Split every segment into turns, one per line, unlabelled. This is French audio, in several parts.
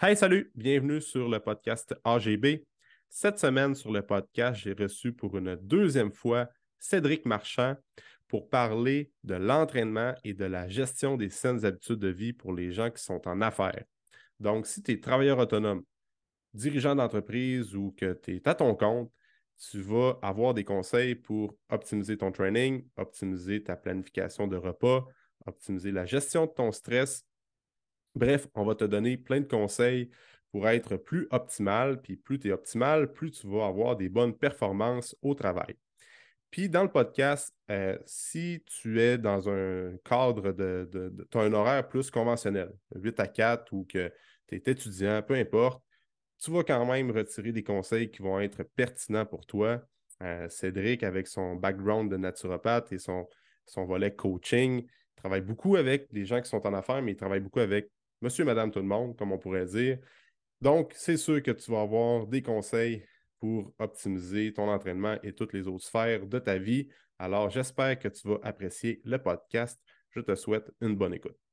Hey, salut, bienvenue sur le podcast AGB. Cette semaine, sur le podcast, j'ai reçu pour une deuxième fois Cédric Marchand pour parler de l'entraînement et de la gestion des saines habitudes de vie pour les gens qui sont en affaires. Donc, si tu es travailleur autonome, dirigeant d'entreprise ou que tu es à ton compte, tu vas avoir des conseils pour optimiser ton training, optimiser ta planification de repas, optimiser la gestion de ton stress. Bref, on va te donner plein de conseils pour être plus optimal. Puis plus tu es optimal, plus tu vas avoir des bonnes performances au travail. Puis dans le podcast, euh, si tu es dans un cadre de, de, tu as un horaire plus conventionnel, 8 à 4 ou que tu es étudiant, peu importe, tu vas quand même retirer des conseils qui vont être pertinents pour toi. Euh, Cédric, avec son background de naturopathe et son, son volet coaching, travaille beaucoup avec les gens qui sont en affaires, mais il travaille beaucoup avec monsieur, madame, tout le monde, comme on pourrait dire. Donc, c'est sûr que tu vas avoir des conseils pour optimiser ton entraînement et toutes les autres sphères de ta vie. Alors, j'espère que tu vas apprécier le podcast. Je te souhaite une bonne écoute.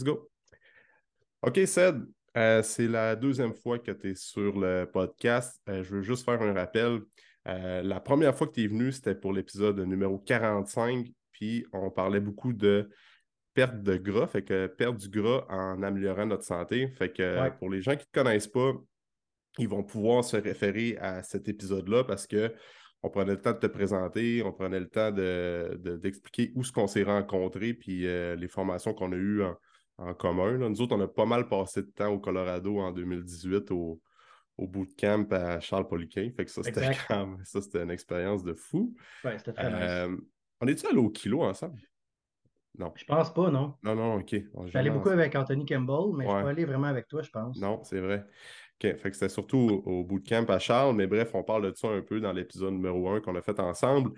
Let's go. OK, Ced, euh, c'est la deuxième fois que tu es sur le podcast. Euh, je veux juste faire un rappel. Euh, la première fois que tu es venu, c'était pour l'épisode numéro 45, puis on parlait beaucoup de perte de gras, fait que perdre du gras en améliorant notre santé. Fait que pour les gens qui ne te connaissent pas, ils vont pouvoir se référer à cet épisode-là parce que on prenait le temps de te présenter, on prenait le temps d'expliquer de, où ce qu'on s'est rencontrés, puis les formations qu'on a eues en, en commun. Nous autres, on a pas mal passé de temps au Colorado en 2018 au, au bootcamp à Charles Poliquin. Fait que ça, c'était ça, c'était une expérience de fou.
Ouais, c'était très euh,
On est-tu allé au kilo ensemble?
Non. Je pense pas, non.
Non, non, OK.
Allé beaucoup avec Anthony Campbell, mais je peux aller vraiment avec toi, je pense.
Non, c'est vrai. OK. Fait que c'était surtout au, bootcamp à Charles, mais bref, on parle de ça un peu dans l'épisode numéro 1 qu'on a fait ensemble.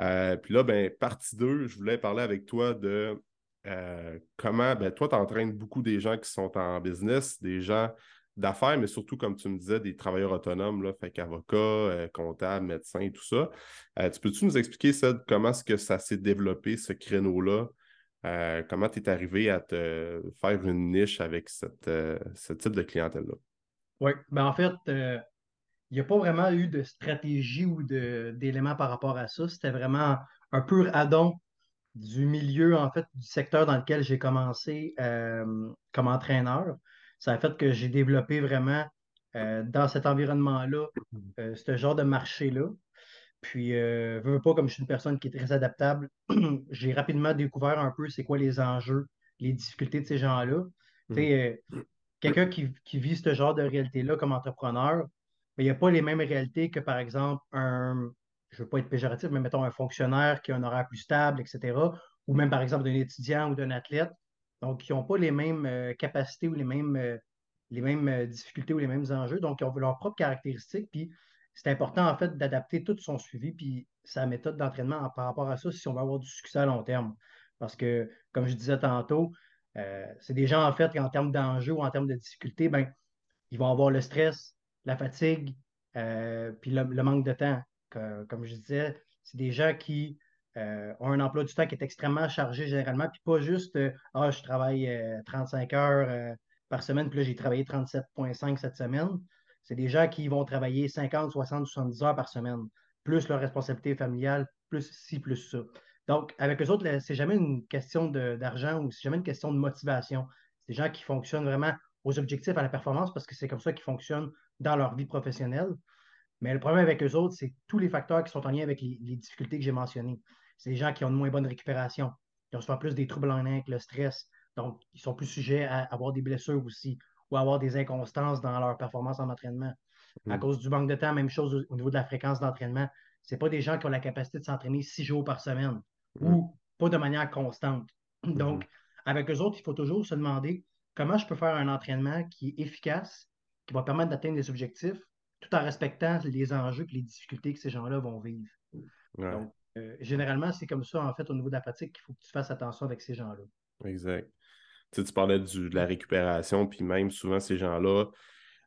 Euh, puis là, ben, partie 2, je voulais parler avec toi de euh, comment, ben, toi, tu entraînes beaucoup des gens qui sont en business, des gens d'affaires, mais surtout, comme tu me disais, des travailleurs autonomes, là, fait euh, comptables, médecins tout ça. Euh, tu peux-tu nous expliquer, ça, comment est-ce que ça s'est développé, ce créneau-là? comment tu es arrivé à te faire une niche avec cette, ce type de clientèle-là?
Oui, ben en fait, il n'y a pas vraiment eu de stratégie ou d'éléments par rapport à ça. C'était vraiment un pur addon du milieu, en fait, du secteur dans lequel j'ai commencé euh, comme entraîneur. Ça a fait que j'ai développé vraiment euh, dans cet environnement-là euh, ce genre de marché-là. Puis, je veux pas, comme je suis une personne qui est très adaptable, j'ai rapidement découvert un peu c'est quoi les enjeux, les difficultés de ces gens-là. Mmh. Quelqu'un qui, qui, vit ce genre de réalité-là comme entrepreneur, ben, il n'y a pas les mêmes réalités que, par exemple, un, je ne veux pas être péjoratif, mais mettons un fonctionnaire qui a un horaire plus stable, etc., ou même par exemple d'un étudiant ou d'un athlète, donc qui n'ont pas les mêmes euh, capacités ou les mêmes, euh, les mêmes euh, difficultés ou les mêmes enjeux, donc ils ont leurs propres caractéristiques, puis c'est important en fait d'adapter tout son suivi, puis sa méthode d'entraînement par rapport à ça si on veut avoir du succès à long terme. Parce que, comme je disais tantôt, c'est des gens en fait qui en termes d'enjeux ou en termes de difficultés, ben, ils vont avoir le stress, la fatigue, puis le manque de temps comme je disais, c'est des gens qui euh, ont un emploi du temps qui est extrêmement chargé généralement, puis pas juste euh, Ah, je travaille 35 euh, heures par semaine, puis là, j'ai travaillé 37,5 cette semaine. C'est des gens qui vont travailler 50, 60, 70 heures par semaine, plus leur responsabilité familiale, plus ci, plus ça. Donc, avec eux autres, c'est jamais une question d'argent ou c'est jamais une question de motivation. C'est des gens qui fonctionnent vraiment aux objectifs, à la performance, parce que c'est comme ça qu'ils fonctionnent dans leur vie professionnelle. Mais le problème avec eux autres, c'est tous les facteurs qui sont en lien avec les, difficultés que j'ai mentionnées. C'est des gens qui ont une moins bonne récupération, qui ont souvent plus des troubles en lien avec le stress. Donc, ils sont plus sujets à avoir des blessures aussi ou à avoir des inconstances dans leur performance en entraînement. À mm. cause du manque de temps, même chose au niveau de la fréquence d'entraînement. Ce pas des gens qui ont la capacité de s'entraîner six jours par semaine mm. ou pas de manière constante. Mm-hmm. Donc, avec eux autres, il faut toujours se demander comment je peux faire un entraînement qui est efficace, qui va permettre d'atteindre des objectifs, tout en respectant les enjeux et les difficultés que ces gens-là vont vivre. Donc, euh, généralement, c'est comme ça, en fait, au niveau de la pratique, qu'il faut que tu fasses attention avec ces gens-là.
Exact. tu parlais de la récupération, puis même souvent ces gens-là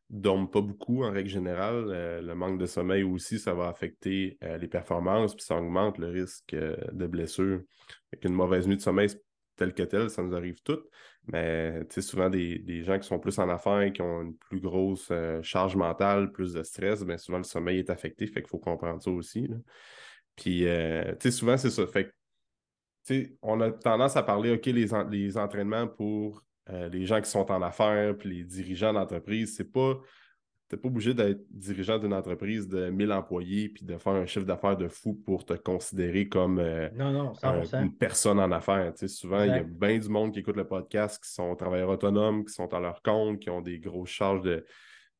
dorment pas beaucoup en règle générale. Euh, le manque de sommeil aussi, ça va affecter euh, les performances, puis ça augmente le risque de blessure. Avec une mauvaise nuit de sommeil telle que telle, ça nous arrive toutes. Mais souvent, des, des, gens qui sont plus en affaires, qui ont une plus grosse charge mentale, plus de stress, bien souvent le sommeil est affecté, fait qu'il faut comprendre ça aussi. Puis, souvent, c'est ça. Fait on a tendance à parler, OK, les, les entraînements pour euh, les gens qui sont en affaires, puis les dirigeants d'entreprise, c'est pas. Tu n'es pas obligé d'être dirigeant d'une entreprise de 1000 employés puis de faire un chiffre d'affaires de fou pour te considérer comme euh, une personne en affaires. souvent, il y a bien du monde qui écoute le podcast qui sont travailleurs autonomes, qui sont à leur compte, qui ont des grosses charges de,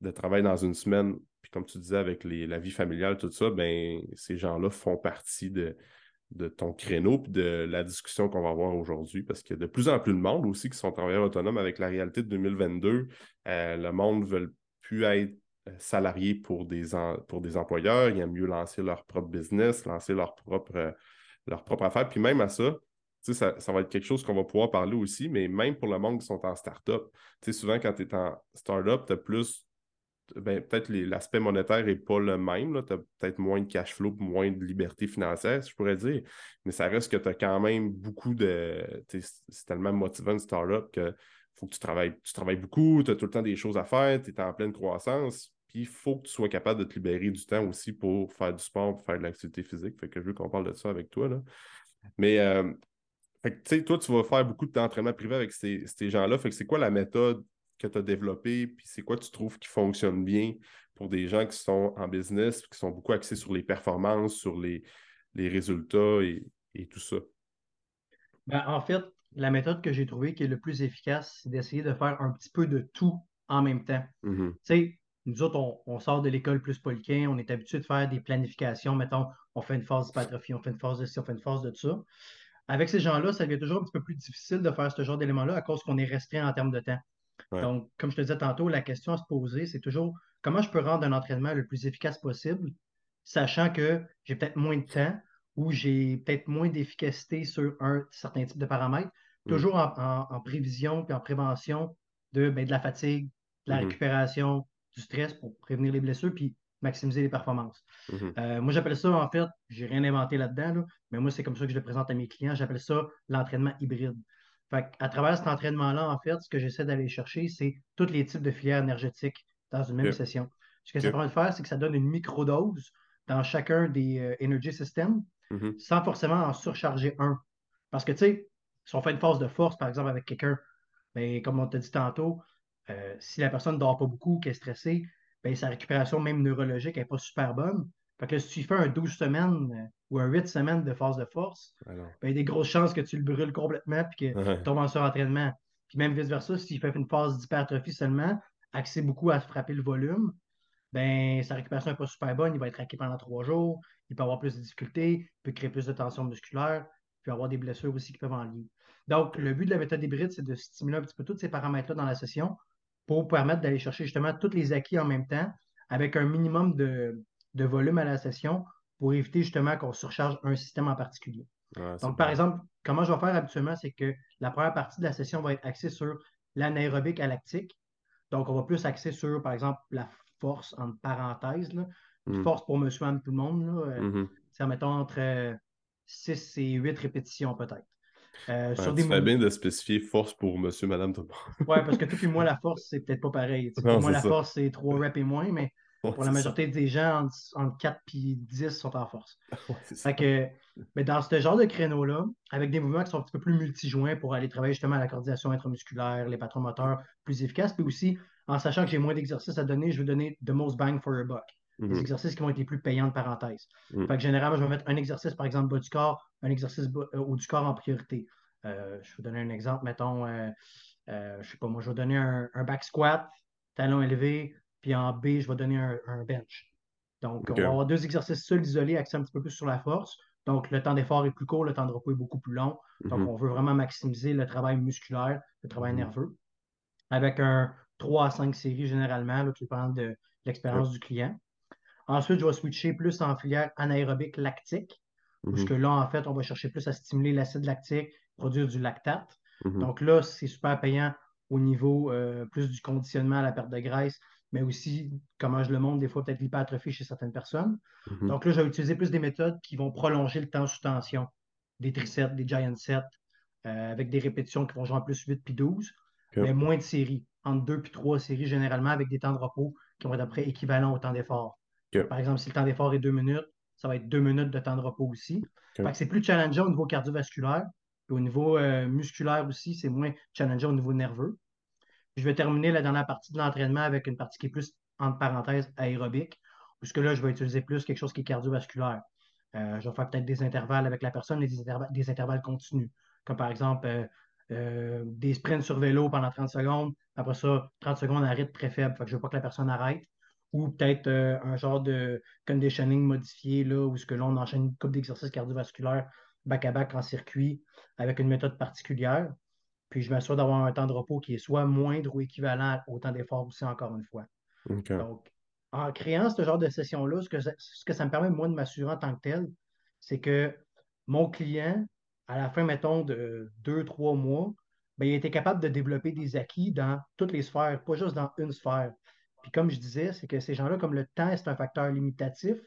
de travail dans une semaine. Puis comme tu disais, avec les, la vie familiale, tout ça, ben, ces gens-là font partie de, de ton créneau et de la discussion qu'on va avoir aujourd'hui, parce qu'il y a de plus en plus de monde aussi qui sont travailleurs autonomes avec la réalité de 2022. Euh, le monde veut plus être euh, salarié pour des, pour des employeurs, ils aiment mieux lancer leur propre business, lancer leur propre, euh, leur propre affaire. Puis même à ça, ça, ça va être quelque chose qu'on va pouvoir parler aussi, mais même pour le monde qui sont en start-up. Souvent, quand tu es en start-up, tu as plus ben, peut-être l'aspect monétaire n'est pas le même. Tu as peut-être moins de cash flow, moins de liberté financière, je pourrais dire. Mais ça reste que tu as quand même beaucoup de. C'est tellement motivant une startup que faut que tu travailles, tu travailles beaucoup, tu as tout le temps des choses à faire, tu es en pleine croissance. Puis il faut que tu sois capable de te libérer du temps aussi pour faire du sport, pour faire de l'activité physique. Fait que je veux qu'on parle de ça avec toi. Là. Mais euh, toi, tu vas faire beaucoup d'entraînement privé avec ces, ces gens-là. Fait que c'est quoi la méthode que tu as développé, puis c'est quoi tu trouves qui fonctionne bien pour des gens qui sont en business, qui sont beaucoup axés sur les performances, sur les, résultats et, tout ça?
Ben, en fait, la méthode que j'ai trouvée qui est le plus efficace, c'est d'essayer de faire un petit peu de tout en même temps.
Mm-hmm.
Tu sais, nous autres, on, sort de l'école plus poliquin, on est habitué de faire des planifications. Mettons, on fait une phase d'hypertrophie, on fait une phase de ci, on fait une phase de ça. Avec ces gens-là, ça devient toujours un petit peu plus difficile de faire ce genre d'éléments-là à cause qu'on est restreint en termes de temps. Donc, comme je te disais tantôt, la question à se poser, c'est toujours comment je peux rendre un entraînement le plus efficace possible, sachant que j'ai peut-être moins de temps ou j'ai peut-être moins d'efficacité sur un certain type de paramètres, mm. toujours en, prévision et en prévention de, ben, de la fatigue, de la mm-hmm. récupération, du stress pour prévenir les blessures puis maximiser les performances.
Mm-hmm.
Euh, moi, j'appelle ça, en fait, j'ai rien inventé là-dedans, mais moi, c'est comme ça que je le présente à mes clients, j'appelle ça l'entraînement hybride à travers cet entraînement-là, en fait, ce que j'essaie d'aller chercher, c'est tous les types de filières énergétiques dans une même session. Ce que ça permet de faire, c'est que ça donne une microdose dans chacun des euh, energy systems
mm-hmm.
sans forcément en surcharger un. Parce que, tu sais, si on fait une phase de force, par exemple, avec quelqu'un, ben, comme on t'a dit tantôt, euh, si la personne ne dort pas beaucoup, qu'elle est stressée, ben, sa récupération, même neurologique, n'est pas super bonne. Fait que si tu fais un 12 semaines euh, ou un 8 semaines de phase de force, ben, il y a des grosses chances que tu le brûles complètement et que tu tombes en surentraînement. Puis même vice-versa, s'il fait une phase d'hypertrophie seulement, axé beaucoup à frapper le volume, ben sa récupération n'est pas super bonne, il va être raqué pendant trois jours, il peut avoir plus de difficultés, il peut créer plus de tension musculaire, peut avoir des blessures aussi qui peuvent en lier. Donc, le but de la méthode hybride, c'est de stimuler un petit peu tous ces paramètres-là dans la session pour permettre d'aller chercher justement tous les acquis en même temps avec un minimum de, de volume à la session pour éviter justement qu'on surcharge un système en particulier. Donc, par exemple, comment je vais faire habituellement, c'est que la première partie de la session va être axée sur l'anaérobique à lactique. Donc, on va plus axer sur, par exemple, la force, entre parenthèses, là. Mm. force pour monsieur, madame, tout le monde. Là, euh,
mm-hmm.
mettons, entre 6 et 8 répétitions peut-être.
Euh, sur des bien de spécifier force pour monsieur, madame, tout le monde.
oui, parce que tout et moi, la force, c'est peut-être pas pareil. pour moi, la force, c'est 3 reps et moins, mais pour la majorité des gens, entre, 4 et 10 sont en force. que, mais dans ce genre de créneau-là, avec des mouvements qui sont un petit peu plus multijoints pour aller travailler justement à la coordination intramusculaire, les patrons moteurs plus efficaces, puis aussi en sachant que j'ai moins d'exercices à donner, je vais donner the most bang for your buck. Les mm-hmm. exercices qui vont être les plus payants de parenthèse. Mm. Fait que généralement, je vais mettre un exercice, par exemple, bas du corps, un exercice euh, haut du corps en priorité. Euh, je vais vous donner un exemple, mettons, euh, euh, je sais pas, moi, je vais donner un, un back squat, talon élevé, puis en B, je vais donner un, bench. Donc, on va avoir deux exercices seuls isolés, axés un petit peu plus sur la force. Donc, le temps d'effort est plus court, le temps de repos est beaucoup plus long. Donc, mhm. on veut vraiment maximiser le travail musculaire, le travail mhm. nerveux, avec un 3 à 5 séries généralement, là, qui dépend de l'expérience du client. Ensuite, je vais switcher plus en filière anaérobique lactique, parce que là, en fait, on va chercher plus à stimuler l'acide lactique, produire du lactate.
Mhm.
Donc là, c'est super payant au niveau euh, plus du conditionnement à la perte de graisse, mais aussi, comment je le montre, des fois peut-être l'hypertrophie chez certaines personnes.
Mhm.
Donc là, je vais utiliser plus des méthodes qui vont prolonger le temps sous tension, des triceps, des giant sets, euh, avec des répétitions qui vont jouer en plus 8 puis 12,
Ok.
mais moins de séries, entre 2 puis 3 séries généralement, avec des temps de repos qui vont être après équivalents au temps d'effort. Par exemple, si le temps d'effort est 2 minutes, ça va être 2 minutes de temps de repos aussi. C'est plus challengeant au niveau cardiovasculaire. Puis au niveau euh, musculaire aussi, c'est moins challengeant au niveau nerveux. Je vais terminer la dernière partie de l'entraînement avec une partie qui est plus, entre parenthèses, aérobique, puisque là, je vais utiliser plus quelque chose qui est cardiovasculaire. Euh, je vais faire peut-être des intervalles avec la personne, mais des intervalles, des intervalles continus, comme par exemple euh, euh, des sprints sur vélo pendant 30 secondes. Après ça, 30 secondes à rythme très faible. Fait que je ne veux pas que la personne arrête. Ou peut-être euh, un genre de conditioning modifié, là, où ce que là, on enchaîne une coupe d'exercices cardiovasculaires back-à-back en circuit avec une méthode particulière. Puis je m'assure d'avoir un temps de repos qui est soit moindre ou équivalent au temps d'effort aussi, encore une fois. Donc, en créant ce genre de session-là, ce que, ça, ce que ça me permet, moi, de m'assurer en tant que tel, c'est que mon client, à la fin, mettons, de deux, trois mois, ben, il était capable de développer des acquis dans toutes les sphères, pas juste dans une sphère. Puis comme je disais, c'est que ces gens-là, comme le temps, c'est un facteur limitatif,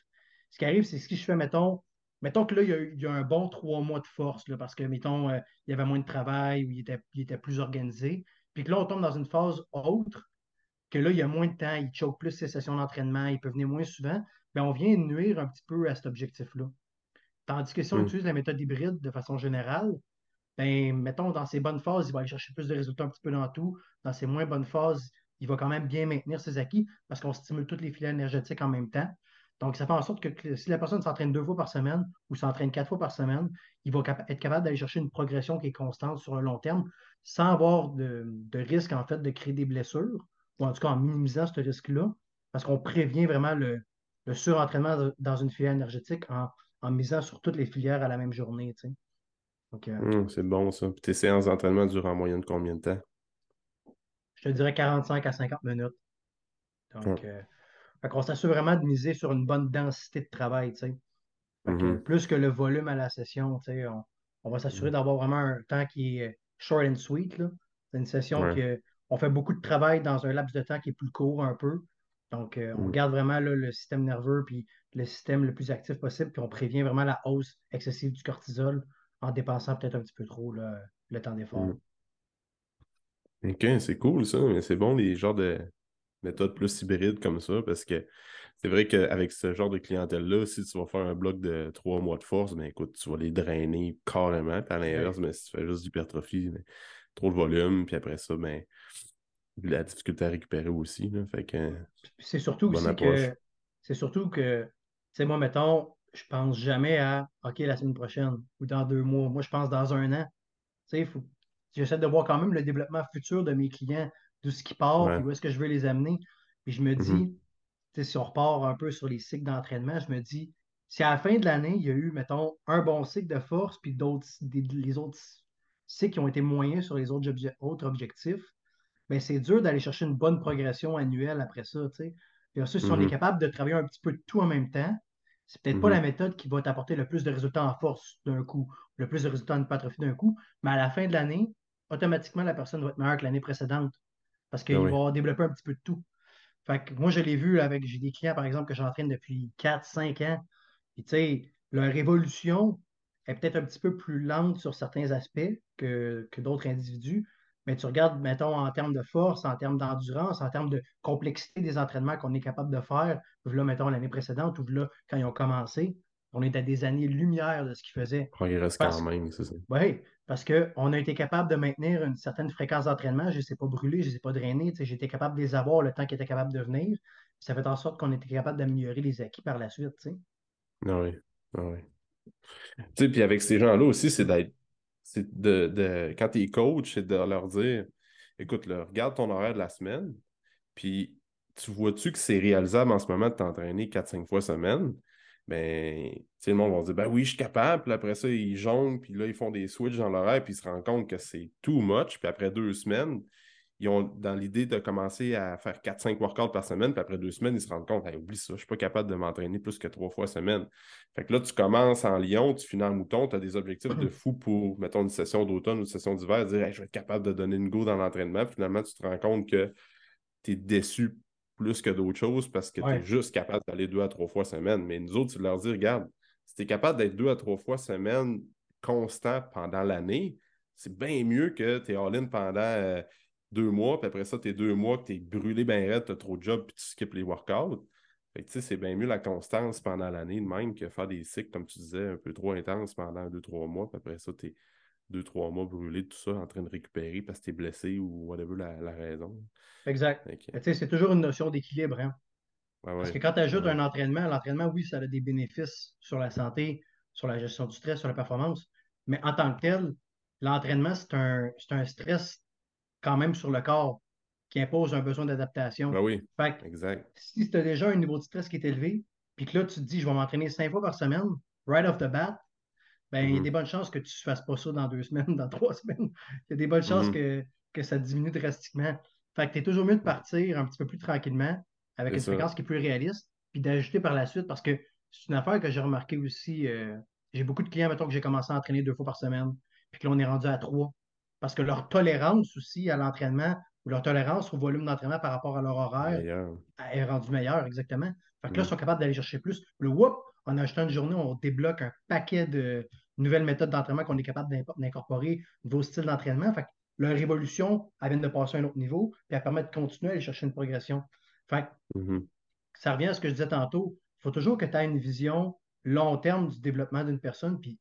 ce qui arrive, c'est si je fais, mettons, mettons que là, il y a, un bon trois mois de force, parce que, mettons, euh, il y avait moins de travail ou il était, il plus organisé. Puis que là, on tombe dans une phase autre, que là, il y a moins de temps, il choke plus ses sessions d'entraînement, il peut venir moins souvent, bien, on vient nuire un petit peu à cet objectif-là. Tandis que si on
Mm.
utilise la méthode hybride de façon générale, ben, mettons, dans ses bonnes phases, il va aller chercher plus de résultats un petit peu dans tout. Dans ses moins bonnes phases, il va quand même bien maintenir ses acquis parce qu'on stimule toutes les filets énergétiques en même temps. Donc, ça fait en sorte que si la personne s'entraîne deux fois par semaine ou s'entraîne quatre fois par semaine, il va être capable d'aller chercher une progression qui est constante sur le long terme sans avoir de, de risque, en fait, de créer des blessures ou en tout cas en minimisant ce risque-là parce qu'on prévient vraiment le, le surentraînement dans une filière énergétique en, en misant sur toutes les filières à la même journée. tu sais. Euh,
Hum, c'est bon ça. Puis tes séances d'entraînement durent en moyenne combien de temps?
je te dirais 45 à 50 minutes. Donc, euh, fait qu'on s'assure vraiment de miser sur une bonne densité de travail, tu sais. Que,
Mhm.
plus que le volume à la session, tu sais, on, on va s'assurer d'avoir vraiment un temps qui est short and sweet. C'est une session
Ouais.
que on fait beaucoup de travail dans un laps de temps qui est plus court un peu. Donc, euh, on
Mm.
garde vraiment là, le système nerveux puis le système le plus actif possible, puis on prévient vraiment la hausse excessive du cortisol en dépensant peut-être un petit peu trop là, le temps d'effort.
Mm. Ok, c'est cool ça, mais c'est bon les genres de méthodes plus hybrides comme ça, parce que c'est vrai qu'avec ce genre de clientèle-là, si tu vas faire un bloc de trois mois de force, ben écoute, tu vas les drainer carrément. Puis à l'inverse, ben, si tu fais juste d'hypertrophie, ben, trop de volume, puis après ça, ben la difficulté à récupérer aussi. Là, fait que
Puis c'est surtout
approche.
que c'est surtout que, tu sais, moi, mettons, je pense jamais à OK, la semaine prochaine ou dans deux mois. Moi, je pense dans un an. Tu sais, j'essaie de voir quand même le développement futur de mes clients, d'où ce qui part,
Ouais.
où est-ce que je veux les amener. Puis je me dis,
Mhm.
tu sais, si on repart un peu sur les cycles d'entraînement, je me dis, si à la fin de l'année, il y a eu, mettons, un bon cycle de force, puis d'autres, des- les autres cycles qui ont été moyens sur les autres, obje- autres objectifs, ben c'est dur d'aller chercher une bonne progression annuelle après ça. Puis ensuite, si on est
Mhm.
capable de travailler un petit peu de tout en même temps, c'est peut-être pas
Mhm.
la méthode qui va t'apporter le plus de résultats en force d'un coup, le plus de résultats en hypertrophie d'un coup, mais à la fin de l'année, automatiquement, la personne va être meilleure que l'année précédente parce qu'il
Ah
va développé un petit peu de tout. Fait que moi, je l'ai vu avec, j'ai des clients, par exemple, que j'entraîne depuis 4, 5 ans. Puis, tu sais, leur évolution est peut-être un petit peu plus lente sur certains aspects que, que d'autres individus. Mais tu regardes, mettons, en termes de force, en termes d'endurance, en termes de complexité des entraînements qu'on est capable de faire, là, mettons, l'année précédente ou là, quand ils ont commencé, on est à des années-lumière de ce qu'ils faisaient.
progresse
Parce-
quand même, c'est ça.
Oui, parce qu'on a été capable de maintenir une certaine fréquence d'entraînement. Je ne les ai pas brûlés, je ne les ai pas drainés. été capable de les avoir le temps qu'ils étaient capables de venir. Ça fait en sorte qu'on était capable d'améliorer les acquis par la suite. tu sais.
Ah oui. Ah oui. Puis avec ces gens-là aussi, c'est d'être. C'est de, de- Quand tu es coach, c'est de leur dire écoute, là, regarde ton horaire de la semaine, puis tu vois-tu que c'est réalisable en ce moment de t'entraîner 4-5 fois semaine? Ben, le monde va dire ben oui, je suis capable, puis après ça, ils jonglent, puis là, ils font des switches dans l'horaire, puis ils se rendent compte que c'est too much, puis après deux semaines, ils ont dans l'idée de commencer à faire 4-5 workouts par semaine, puis après deux semaines, ils se rendent compte, oublie ça, je ne suis pas capable de m'entraîner plus que trois fois semaine. Fait que là, tu commences en Lyon, tu finis en mouton, tu as des objectifs de fou pour, mettons, une session d'automne ou une session d'hiver, dire je vais être capable de donner une go dans l'entraînement. Finalement, tu te rends compte que tu es déçu plus que d'autres choses parce que tu es juste capable d'aller deux à trois fois semaine. Mais nous autres, tu leur dis, regarde, si tu es capable d'être deux à trois fois semaine constant pendant l'année, c'est bien mieux que tu es all-in pendant euh, deux mois, puis après ça, tu es deux mois que tu es brûlé bien raide, tu as trop de job, puis tu skips les workouts. Fait que, c'est bien mieux la constance pendant l'année de même que faire des cycles, comme tu disais, un peu trop intenses pendant deux, trois mois, puis après ça, tu es deux, trois mois brûlé, tout ça, en train de récupérer parce que tu es blessé ou whatever la, la raison.
Exact. C'est toujours une notion d'équilibre. Hein? Parce que quand tu ajoutes un entraînement, l'entraînement, oui, ça a des bénéfices sur la santé, sur la gestion du stress, sur la performance. Mais en tant que tel, l'entraînement, c'est un, un stress quand même sur le corps qui impose un besoin d'adaptation.
Ben oui, exact.
Si tu as déjà un niveau de stress qui est élevé, puis que là, tu te dis, je vais m'entraîner cinq fois par semaine, right off the bat, ben, il y a mm-hmm. des bonnes chances que tu ne fasses pas ça dans deux semaines, dans trois semaines. Il y a des bonnes chances mm-hmm. que, que ça diminue drastiquement. Fait que tu es toujours mieux de partir un petit peu plus tranquillement, avec une fréquence qui est plus réaliste, puis d'ajouter par la suite, parce que c'est une affaire que j'ai remarqué aussi. Euh, j'ai beaucoup de clients, mettons, que j'ai commencé à entraîner deux fois par semaine, puis que là, on est rendu à trois. Parce que leur tolérance aussi à l'entraînement, ou leur tolérance au volume d'entraînement par rapport à leur horaire est rendue meilleure, exactement. Fait que là, ils mm. sont capables d'aller chercher plus. Le whoop, en ajoutant une journée, on débloque un paquet de nouvelles méthodes d'entraînement qu'on est capable d'incorporer, nouveaux styles d'entraînement. Fait que leur évolution, elle vient de passer à un autre niveau, puis elle permet de continuer à aller chercher une progression. Fait
mm-hmm.
ça revient à ce que je disais tantôt. Il faut toujours que tu aies une vision long terme du développement d'une personne, puis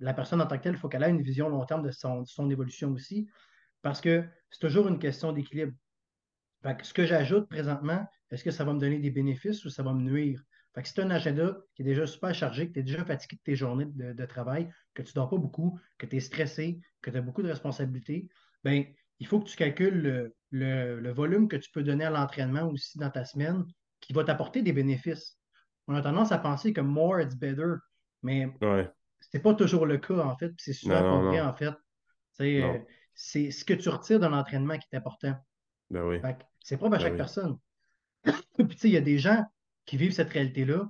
la personne en tant que telle, il faut qu'elle ait une vision long terme de son, évolution aussi, parce que c'est toujours une question d'équilibre. Ce que j'ajoute présentement, est-ce que ça va me donner des bénéfices ou ça va me nuire? Fait que si tu as un agenda qui est déjà super chargé, que tu es déjà fatigué de tes journées de, travail, que tu ne dors pas beaucoup, que tu es stressé, que tu as beaucoup de responsabilités, ben, il faut que tu calcules le, volume que tu peux donner à l'entraînement aussi dans ta semaine qui va t'apporter des bénéfices. On a tendance à penser que more is better, mais c'est pas toujours le cas, en fait. C'est souvent pas vrai, en fait. Euh, c'est ce que tu retires de l'entraînement qui est important.
Ben oui.
C'est propre à ben chaque personne. puis, tu sais, il y a des gens qui vivent cette réalité-là,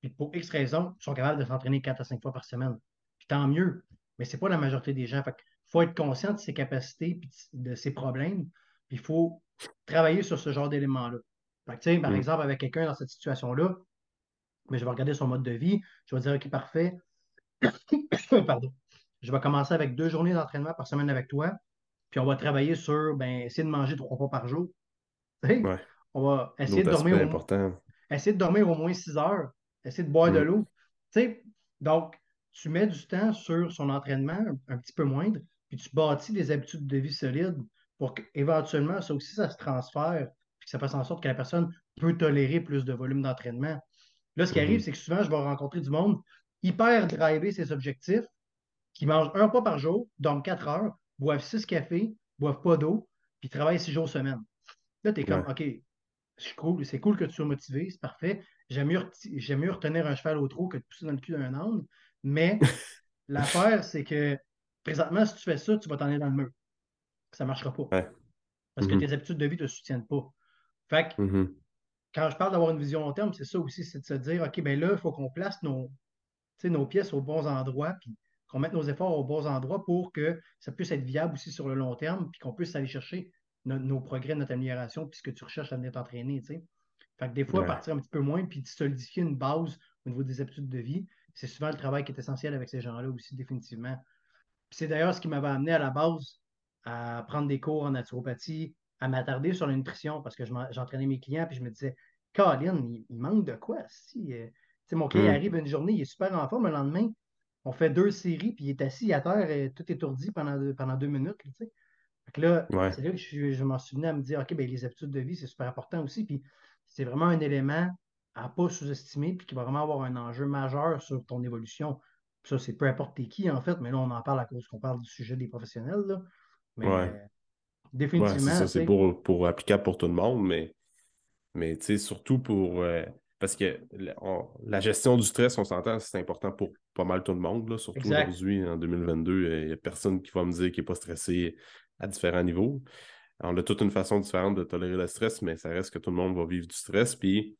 puis pour X raisons, sont capables de s'entraîner 4 à 5 fois par semaine. Puis tant mieux. Mais ce n'est pas la majorité des gens. il faut être conscient de ses capacités et de ses problèmes. Puis il faut travailler sur ce genre d'éléments-là. Par mm. exemple, avec quelqu'un dans cette situation-là, mais je vais regarder son mode de vie, je vais dire OK, parfait. Pardon. Je vais commencer avec deux journées d'entraînement par semaine avec toi. Puis on va travailler sur ben, essayer de manger trois fois par jour. On va essayer de dormir.
important
essayer de dormir au moins 6 heures, essayer de boire de mm. l'eau. donc, tu mets du temps sur son entraînement un, petit peu moindre, puis tu bâtis des habitudes de vie solides pour qu'éventuellement, ça aussi, ça se transfère, puis que ça fasse en sorte que la personne peut tolérer plus de volume d'entraînement. Là, ce qui arrive, mm-hmm. c'est que souvent, je vais rencontrer du monde hyper driver ses objectifs, qui mangent un pas par jour, dorment 4 heures, boivent 6 cafés, boivent pas d'eau, puis travaillent 6 jours semaine. Là, tu es comme, OK, c'est cool, c'est cool que tu sois motivé, c'est parfait. J'aime mieux, mieux, retenir un cheval au trot que de pousser dans le cul d'un âne. Mais l'affaire, c'est que présentement, si tu fais ça, tu vas t'en aller dans le mur. Ça ne marchera pas. Parce que mm-hmm. tes habitudes de vie ne te soutiennent pas. Fait que,
mm-hmm.
quand je parle d'avoir une vision long terme, c'est ça aussi, c'est de se dire, OK, ben là, il faut qu'on place nos, nos pièces aux bons endroits, puis qu'on mette nos efforts aux bons endroits pour que ça puisse être viable aussi sur le long terme, puis qu'on puisse aller chercher nos progrès, notre amélioration, puis ce que tu recherches à venir t'entraîner. Fait que des fois, partir un petit peu moins, puis solidifier une base au niveau des habitudes de vie, c'est souvent le travail qui est essentiel avec ces gens-là aussi, définitivement. C'est d'ailleurs ce qui m'avait amené à la base à prendre des cours en naturopathie, à m'attarder sur la nutrition, parce que j'entraînais mes clients, puis je me disais, Colin, il, manque de quoi? Si, euh, mon client mm. arrive une journée, il est super en forme, le lendemain, on fait deux séries, puis il est assis à terre, et tout étourdi pendant, pendant deux minutes. sais là, c'est là que je, m'en souvenais à me dire, OK, ben, les habitudes de vie, c'est super important aussi. Puis c'est vraiment un élément à ne pas sous-estimer, puis qui va vraiment avoir un enjeu majeur sur ton évolution. ça, c'est peu importe t'es qui, en fait, mais là, on en parle à cause qu'on parle du sujet des professionnels. Là. Mais
euh,
définitivement.
c'est pour, pour applicable pour tout le monde, mais, mais surtout pour. Euh, parce que la gestion du stress, on s'entend, c'est important pour pas mal tout le monde, là, surtout aujourd'hui, en 2022. Il n'y a personne qui va me dire qu'il n'est pas stressé à différents niveaux. on a toute une façon différente de tolérer le stress, mais ça reste que tout le monde va vivre du stress. Puis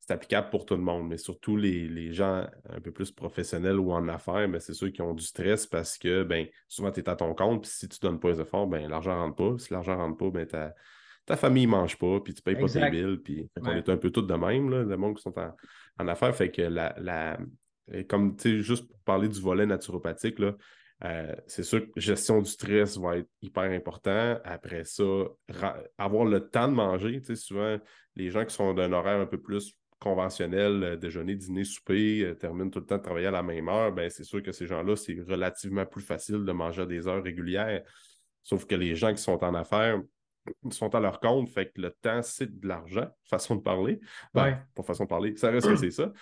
c'est applicable pour tout le monde, mais surtout les, gens un peu plus professionnels ou en affaires, ben, c'est ceux qui ont du stress parce que ben, souvent tu es à ton compte, puis si tu ne donnes pas les efforts, ben, l'argent ne rentre pas. Si l'argent ne rentre pas, ben, ta, ta famille ne mange pas, puis tu ne payes pas tes billes. Puis on est un peu tous de même, là, le monde qui sont en, affaires. Fait que la, la comme tu sais, juste pour parler du volet naturopathique, là, euh, c'est sûr que gestion du stress va être hyper important. Après ça, avoir le temps de manger. Souvent, les gens qui sont d'un horaire un peu plus conventionnel, euh, déjeuner, dîner, souper, euh, terminent tout le temps de travailler à la même heure, ben, c'est sûr que ces gens-là, c'est relativement plus facile de manger à des heures régulières. Sauf que les gens qui sont en affaires sont à leur compte, fait que le temps, c'est de l'argent, façon de parler. Ben, Pas façon de parler, ça reste que c'est ça.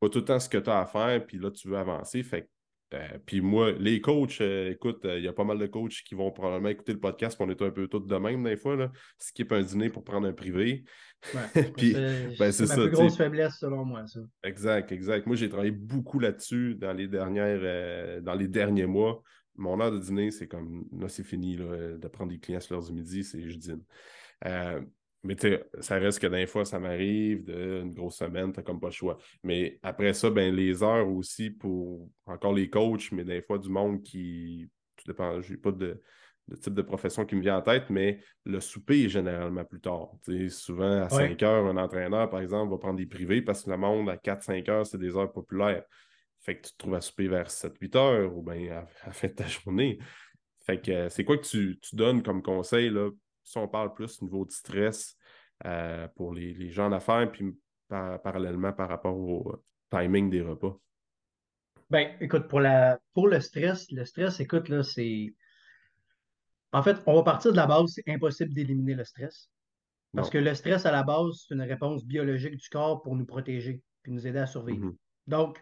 Pas tout le temps ce que tu as à faire, puis là, tu veux avancer. Fait euh, puis moi, les coachs, euh, écoute, il y a pas mal de coachs qui vont probablement écouter le podcast, on est un peu tous de même des fois, là. skip un dîner pour prendre un privé.
puis, ben, c'est ma plus grosse faiblesse selon moi, ça.
Exact, exact. Moi, j'ai travaillé beaucoup là-dessus dans les dernières, euh, dans les derniers mois. Mon heure de dîner, c'est comme, là, c'est fini, là, de prendre des clients sur l'heure du midi, c'est je dîne. Mais tu ça reste que des fois, ça m'arrive d'une grosse semaine, tu n'as comme pas le choix. Mais après ça, ben, les heures aussi pour encore les coachs, mais des fois du monde qui. Tout dépend, j'ai pas de, type de profession qui me vient en tête, mais le souper est généralement plus tard. souvent, à 5 heures, un entraîneur, par exemple, va prendre des privés parce que le monde, à 4-5 heures, c'est des heures populaires. Fait que tu te trouves à souper vers 7-8 heures ou bien à, la fin de ta journée. Fait que c'est quoi que tu, tu donnes comme conseil là, si on parle plus au niveau de stress euh, pour les, gens d'affaires, puis parallèlement par rapport au euh, timing des repas?
Ben, écoute, pour, la, pour le stress, le stress, écoute, là, c'est. En fait, on va partir de la base, c'est impossible d'éliminer le stress. Parce que le stress, à la base, c'est une réponse biologique du corps pour nous protéger, puis nous aider à survivre. Mm-hmm. Donc,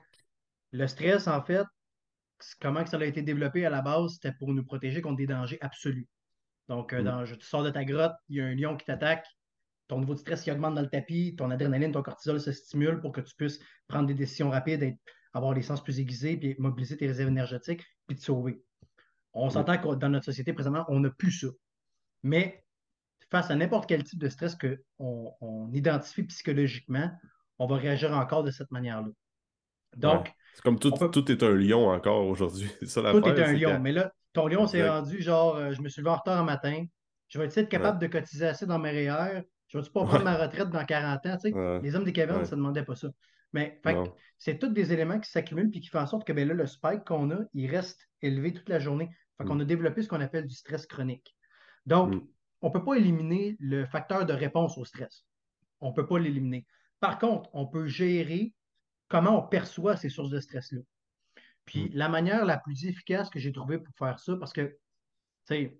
le stress, en fait, comment ça a été développé à la base, c'était pour nous protéger contre des dangers absolus. Donc, euh, mm. tu sors de ta grotte, il y a un lion qui t'attaque, ton niveau de stress qui augmente dans le tapis, ton adrénaline, ton cortisol se stimule pour que tu puisses prendre des décisions rapides, avoir les sens plus aiguisés, puis mobiliser tes réserves énergétiques, puis te sauver. On mm. s'entend que dans notre société présentement, on n'a plus ça. Mais face à n'importe quel type de stress qu'on on identifie psychologiquement, on va réagir encore de cette manière-là. Donc,
c'est comme tout, tout est un lion encore aujourd'hui.
Tout est un lion. Mais là, ton lion s'est rendu genre, euh, je me suis levé en retard un matin, je vais être capable de cotiser assez dans mes REER, je vais-tu pas prendre ma retraite dans 40 ans? Les hommes des cavernes, ça ne demandait pas ça. Mais c'est tous des éléments qui s'accumulent et qui font en sorte que ben, là, le spike qu'on a, il reste élevé toute la journée. Fait qu'on mm. a développé ce qu'on appelle du stress chronique. Donc, mm. on ne peut pas éliminer le facteur de réponse au stress. On ne peut pas l'éliminer. Par contre, on peut gérer comment on perçoit ces sources de stress-là. Puis mm. la manière la plus efficace que j'ai trouvée pour faire ça, parce que, tu sais,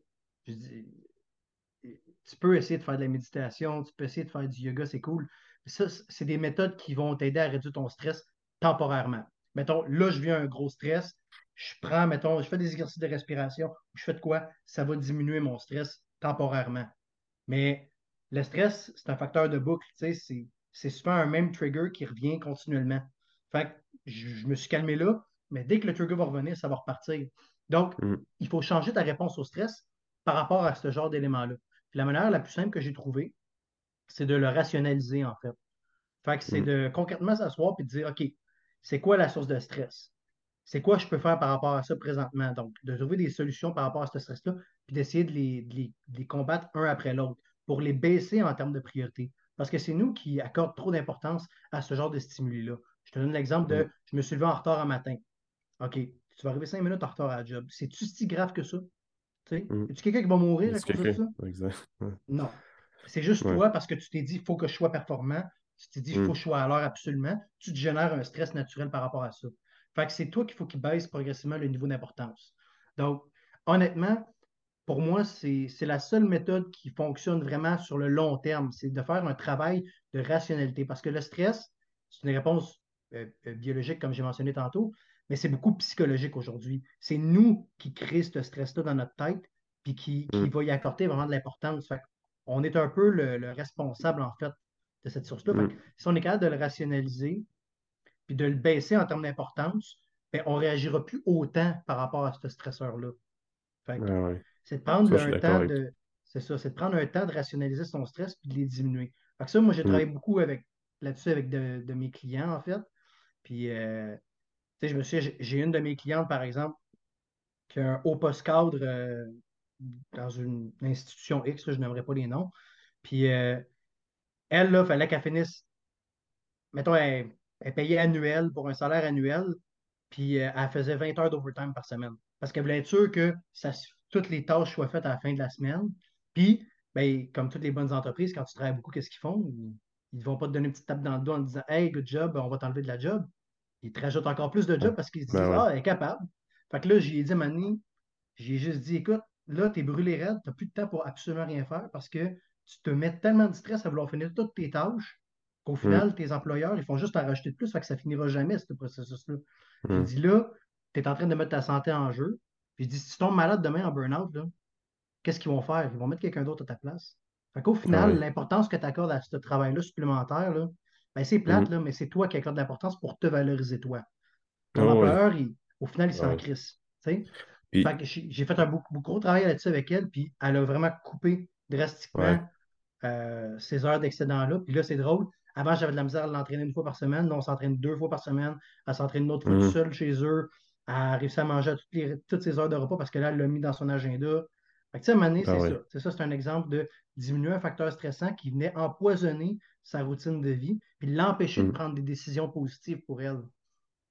tu peux essayer de faire de la méditation, tu peux essayer de faire du yoga, c'est cool. Ça, c'est des méthodes qui vont t'aider à réduire ton stress temporairement. Mettons, là, je viens un gros stress, je prends, mettons, je fais des exercices de respiration, je fais de quoi? Ça va diminuer mon stress temporairement. Mais le stress, c'est un facteur de boucle, tu sais, c'est souvent un même trigger qui revient continuellement. Fait que je me suis calmé là, mais dès que le trigger va revenir, ça va repartir. Donc, mm. il faut changer ta réponse au stress par rapport à ce genre d'éléments-là. La manière la plus simple que j'ai trouvée, c'est de le rationaliser, en fait. Fait que c'est mm. de concrètement s'asseoir et de dire, OK, c'est quoi la source de stress? C'est quoi je peux faire par rapport à ça présentement? Donc, de trouver des solutions par rapport à ce stress-là, puis d'essayer de les, combattre un après l'autre pour les baisser en termes de priorité. Parce que c'est nous qui accordons trop d'importance à ce genre de stimuli-là. Je te donne l'exemple de mm. je me suis levé en retard un matin. OK, tu vas arriver cinq minutes en retard à la job. C'est-tu si grave que ça? Tu mm. tu quelqu'un qui va mourir à cause de ça? Exact. Non. C'est juste toi parce que tu t'es dit il faut que je sois performant. Tu t'es dit il faut mm. que je sois à l'heure absolument. Tu te génères un stress naturel par rapport à ça. Fait que c'est toi qu'il faut qu'il baisse progressivement le niveau d'importance. Donc, honnêtement, pour moi, c'est la seule méthode qui fonctionne vraiment sur le long terme. C'est de faire un travail de rationalité. Parce que le stress, c'est une réponse euh, euh, biologique, comme j'ai mentionné tantôt, mais c'est beaucoup psychologique aujourd'hui. C'est nous qui créons ce stress-là dans notre tête, puis qui, qui mm. va y accorder vraiment de l'importance. On est un peu le, responsable, en fait, de cette source-là. Mm. Si on est capable de le rationaliser, puis de le baisser en termes d'importance, ben, on ne réagira plus autant par rapport à ce stresseur-là. C'est de prendre un temps de. c'est ça, c'est de prendre un temps de rationaliser son stress puis de les diminuer. Fait que ça, moi, j'ai travaillé mm. beaucoup avec là-dessus avec de, mes clients, en fait. Puis, euh, tu sais, je me suis j'ai une de mes clientes, par exemple, qui a un haut post cadre euh, dans une institution X, je n'aimerais pas les noms. Puis, euh, elle, là, il fallait qu'elle finisse, mettons, elle, payait annuel pour un salaire annuel, puis elle faisait 20 heures d'overtime par semaine. Parce qu'elle voulait être sûre que toutes les tâches soient faites à la fin de la semaine. Puis, ben, comme toutes les bonnes entreprises, quand tu travailles beaucoup, qu'est-ce qu'ils font? Ne vont pas te donner une petite tape dans le dos en disant Hey, good job, on va t'enlever de la job. Ils te rajoutent encore plus de job parce qu'ils se disent ben Ah, elle est capable. Fait que là, j'ai dit Mani, j'ai juste dit Écoute, là, tu es brûlé raide, tu n'as plus de temps pour absolument rien faire parce que tu te mets tellement de stress à vouloir finir toutes tes tâches qu'au final, mm. tes employeurs, ils font juste en rajouter de plus, fait que ça finira jamais, ce processus-là. J'ai mm. dit là, tu es en train de mettre ta santé en jeu. Puis je dis, si tu tombes malade demain en burn-out, qu'est-ce qu'ils vont faire? Ils vont mettre quelqu'un d'autre à ta place. Fait qu'au final, l'importance que tu accordes à ce travail-là supplémentaire, là, ben, c'est plate, mm. là, mais c'est toi qui accordes l'importance pour te valoriser toi. Ton ah employeur, au final, il s'en crisse. J'ai fait un beaucoup, beaucoup gros travail là-dessus avec elle, puis elle a vraiment coupé drastiquement euh, ces heures d'excédent-là. Puis là, c'est drôle. Avant, j'avais de la misère à l'entraîner une fois par semaine. Là, on s'entraîne deux fois par semaine. Elle s'entraîne une autre fois mm. seule chez eux. Elle a réussi à manger toutes, les, toutes ses heures de repas parce que là, elle l'a mis dans son agenda. Fait que, à un moment donné, ah c'est ça. C'est ça, c'est un exemple de diminuer un facteur stressant qui venait empoisonner sa routine de vie puis l'empêcher de mm. prendre des décisions positives pour elle.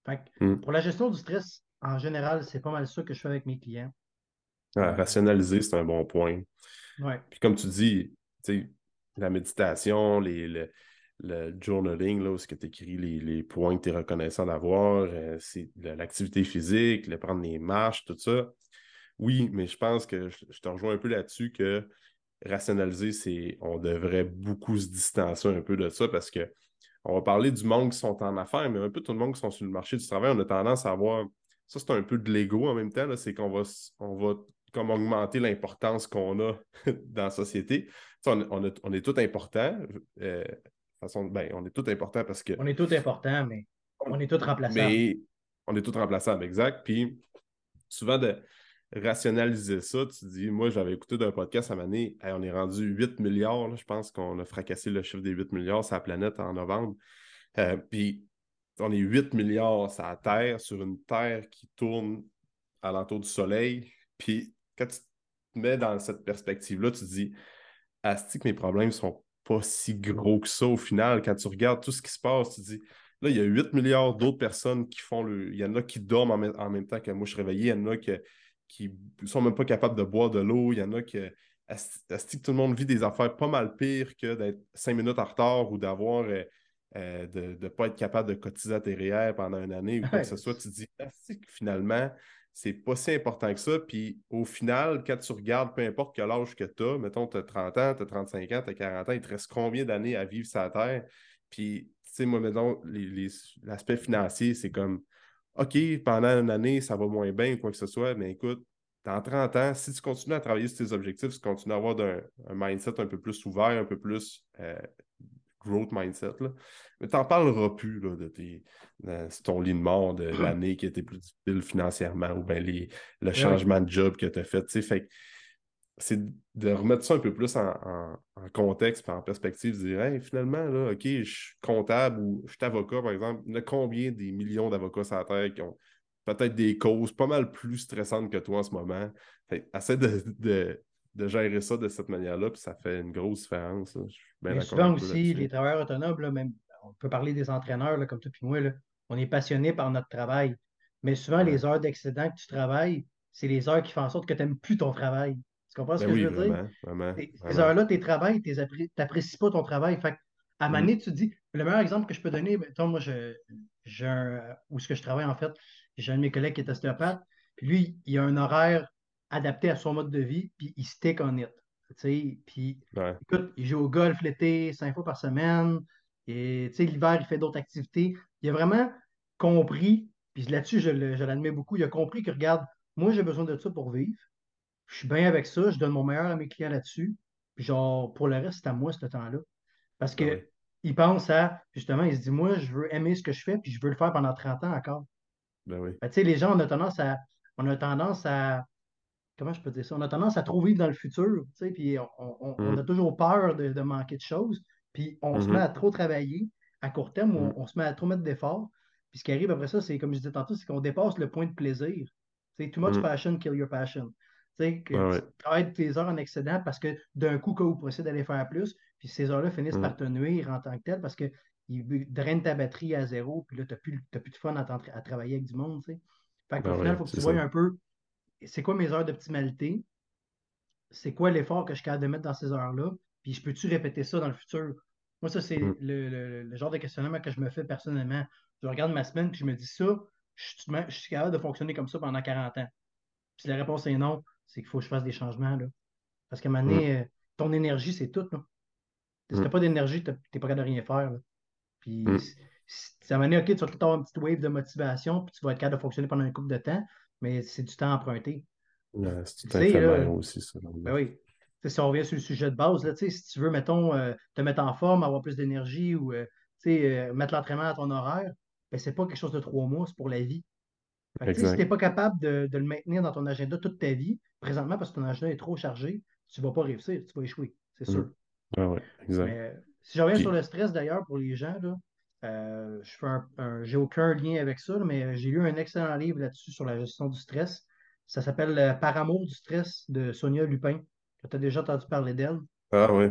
Fait que, mm. Pour la gestion du stress, en général, c'est pas mal ça que je fais avec mes clients.
rationaliser, c'est un bon point.
Ouais.
Puis comme tu dis, la méditation, les, le journaling, là, où tu écris les, points que tu es reconnaissant d'avoir, euh, c'est l'activité physique, le prendre les marches, tout ça. Oui, mais je pense que je, te rejoins un peu là-dessus que rationaliser, c'est on devrait beaucoup se distancer un peu de ça parce que on va parler du monde qui sont en affaires, mais un peu tout le monde qui sont sur le marché du travail, on a tendance à avoir. Ça, c'est un peu de l'ego en même temps, c'est qu'on va, on va comme augmenter l'importance qu'on a dans la société. On, on, est tout important. Euh, façon, ben, on est tout important parce que.
On est tout important, mais on est tout remplaçable.
Mais on est tout remplaçable, exact. Puis souvent de rationaliser ça, tu dis, moi j'avais écouté d'un podcast à année, on est rendu 8 milliards, je pense qu'on a fracassé le chiffre des 8 milliards sur la planète en novembre. Euh, puis on est 8 milliards sur la Terre, sur une Terre qui tourne alentour du Soleil. Puis quand tu te mets dans cette perspective-là, tu te dis, Asti que mes problèmes sont pas si gros que ça au final. Quand tu regardes tout ce qui se passe, tu dis là, il y a 8 milliards d'autres personnes qui font le. Il y en a qui dorment en, même, temps que moi je suis réveillé, il y en a qui ne sont même pas capables de boire de l'eau, il y en a qui. que tout le monde vit des affaires pas mal pires que d'être cinq minutes en retard ou d'avoir. Euh, euh, de ne pas être capable de cotiser à tes REER pendant une année ou quoi que ce soit, tu te dis, finalement, c'est pas si important que ça. Puis au final, quand tu regardes, peu importe quel âge que tu as, mettons, tu as 30 ans, tu as 35 ans, tu as 40 ans, il te reste combien d'années à vivre sur Terre? Puis, tu sais, moi, mettons, l'aspect financier, c'est comme, OK, pendant une année, ça va moins bien ou quoi que ce soit, mais écoute, dans 30 ans, si tu continues à travailler sur tes objectifs, si tu continues à avoir un, mindset un peu plus ouvert, un peu plus euh, growth mindset. Là. Mais tu n'en parleras plus là, de, tes, ton lit de mort de l'année qui était plus difficile financièrement ou bien le changement de job que tu as fait. Fait c'est de remettre ça un peu plus en, contexte et en perspective, de dire finalement, là, OK, je suis comptable ou je suis avocat, par exemple. Il y a combien des millions d'avocats sur la Terre qui ont peut-être des causes pas mal plus stressantes que toi en ce moment? Fait, essaie de, de gérer ça de cette manière-là, puis ça fait une grosse différence.
Mais souvent aussi, les travailleurs autonomes, même, on peut parler des entraîneurs comme toi et moi, on est passionné par notre travail. Mais souvent, les heures d'excédent que tu travailles, c'est les heures qui font en sorte que tu n'aimes plus ton travail. Tu comprends ce ben que je veux dire? Vraiment, Ces heures-là, tes travails, tu n'apprécies pas ton travail. Fait à mm. tu te dis, le meilleur exemple que je peux donner, toi, moi, j'ai un, où ce que je travaille en fait, j'ai un de mes collègues qui est ostéopathe, puis lui, il a un horaire adapté à son mode de vie, puis il stick on it. Puis, écoute, il joue au golf l'été cinq fois par semaine, et l'hiver, il fait d'autres activités. Il a vraiment compris, puis là-dessus, je l'admets beaucoup, il a compris que, regarde, moi, j'ai besoin de ça pour vivre. Je suis bien avec ça, je donne mon meilleur à mes clients là-dessus. Puis, genre, pour le reste, c'est à moi ce temps-là. Parce que. Ah il pense à, justement, il se dit, moi, je veux aimer ce que je fais, puis je veux le faire pendant 30 ans encore.
Ben oui.
les gens, on a tendance à, on a tendance à, comment je peux dire ça? On a tendance à trop vivre dans le futur, tu sais, puis on, on, a mm. toujours peur de, de, manquer de choses, puis on se met mm-hmm. à trop travailler à court terme, on, mm. on se met à trop mettre d'efforts. Puis ce qui arrive après ça, c'est comme je disais tantôt, c'est qu'on dépasse le point de plaisir. C'est too much passion, kill your passion. Tu sais, que tu travailles tes heures en excédent parce que d'un coup, quand vous procédez d'aller faire plus, puis ces heures-là finissent par te nuire en tant que tel parce qu'ils drainent ta batterie à zéro, puis là, tu n'as plus, plus, de fun à, à, travailler avec du monde. Fait qu'au final, il faut que tu vois un peu c'est quoi mes heures d'optimalité, c'est quoi l'effort que je suis capable de mettre dans ces heures-là, puis je peux-tu répéter ça dans le futur? Moi, ça, c'est mm. le, genre de questionnement que je me fais personnellement. Je regarde ma semaine, puis je me dis ça, je, suis capable de fonctionner comme ça pendant 40 ans? Si la réponse est non, c'est qu'il faut que je fasse des changements. Là. Parce qu'à un moment donné, mm. euh, ton énergie, c'est tout. Là. Si tu n'as mm. pas d'énergie, tu n'es pas capable de rien faire. Puis, ça m'a dit, OK, tu vas avoir une petite wave de motivation, puis tu vas être capable de fonctionner pendant un couple de temps mais c'est du temps emprunté.
c'est tout à aussi, ça.
Ben oui. si on revient sur le sujet de base, là, si tu veux, mettons, euh, te mettre en forme, avoir plus d'énergie ou euh, euh, mettre l'entraînement à ton horaire, ben, ce n'est pas quelque chose de trois mois, c'est pour la vie. si tu n'es pas capable de, le maintenir dans ton agenda toute ta vie, présentement, parce que ton agenda est trop chargé, tu ne vas pas réussir, tu vas échouer, c'est sûr.
Mmh. Ah ouais, exact.
si je reviens sur le stress d'ailleurs pour les gens, là, euh, je un, j'ai aucun lien avec ça, mais j'ai lu un excellent livre là-dessus sur la gestion du stress. Ça s'appelle euh, Par amour du stress de Sonia Lupin. Tu as déjà entendu parler d'elle?
Ah oui.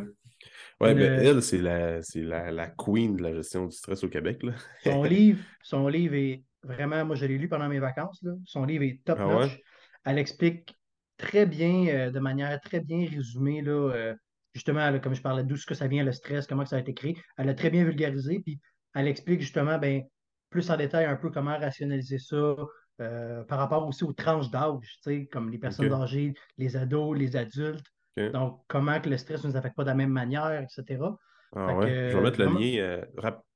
Oui, mais elle, c'est la, la, la, queen de la gestion du stress au Québec. Là.
son, livre, son livre est vraiment, moi je l'ai lu pendant mes vacances. Là. Son livre est top ah notch. Elle explique très bien, euh, de manière très bien résumée, là, justement, comme je parlais, d'où ce que ça vient, le stress, comment ça a été créé. Elle a très bien vulgarisé. Puis elle explique justement ben, plus en détail un peu comment rationaliser ça euh, par rapport aussi aux tranches d'âge, comme les personnes âgées, les ados, les adultes. Donc, comment que le stress ne nous affecte pas de la même manière, etc.
Ah je vais mettre le lien. Euh,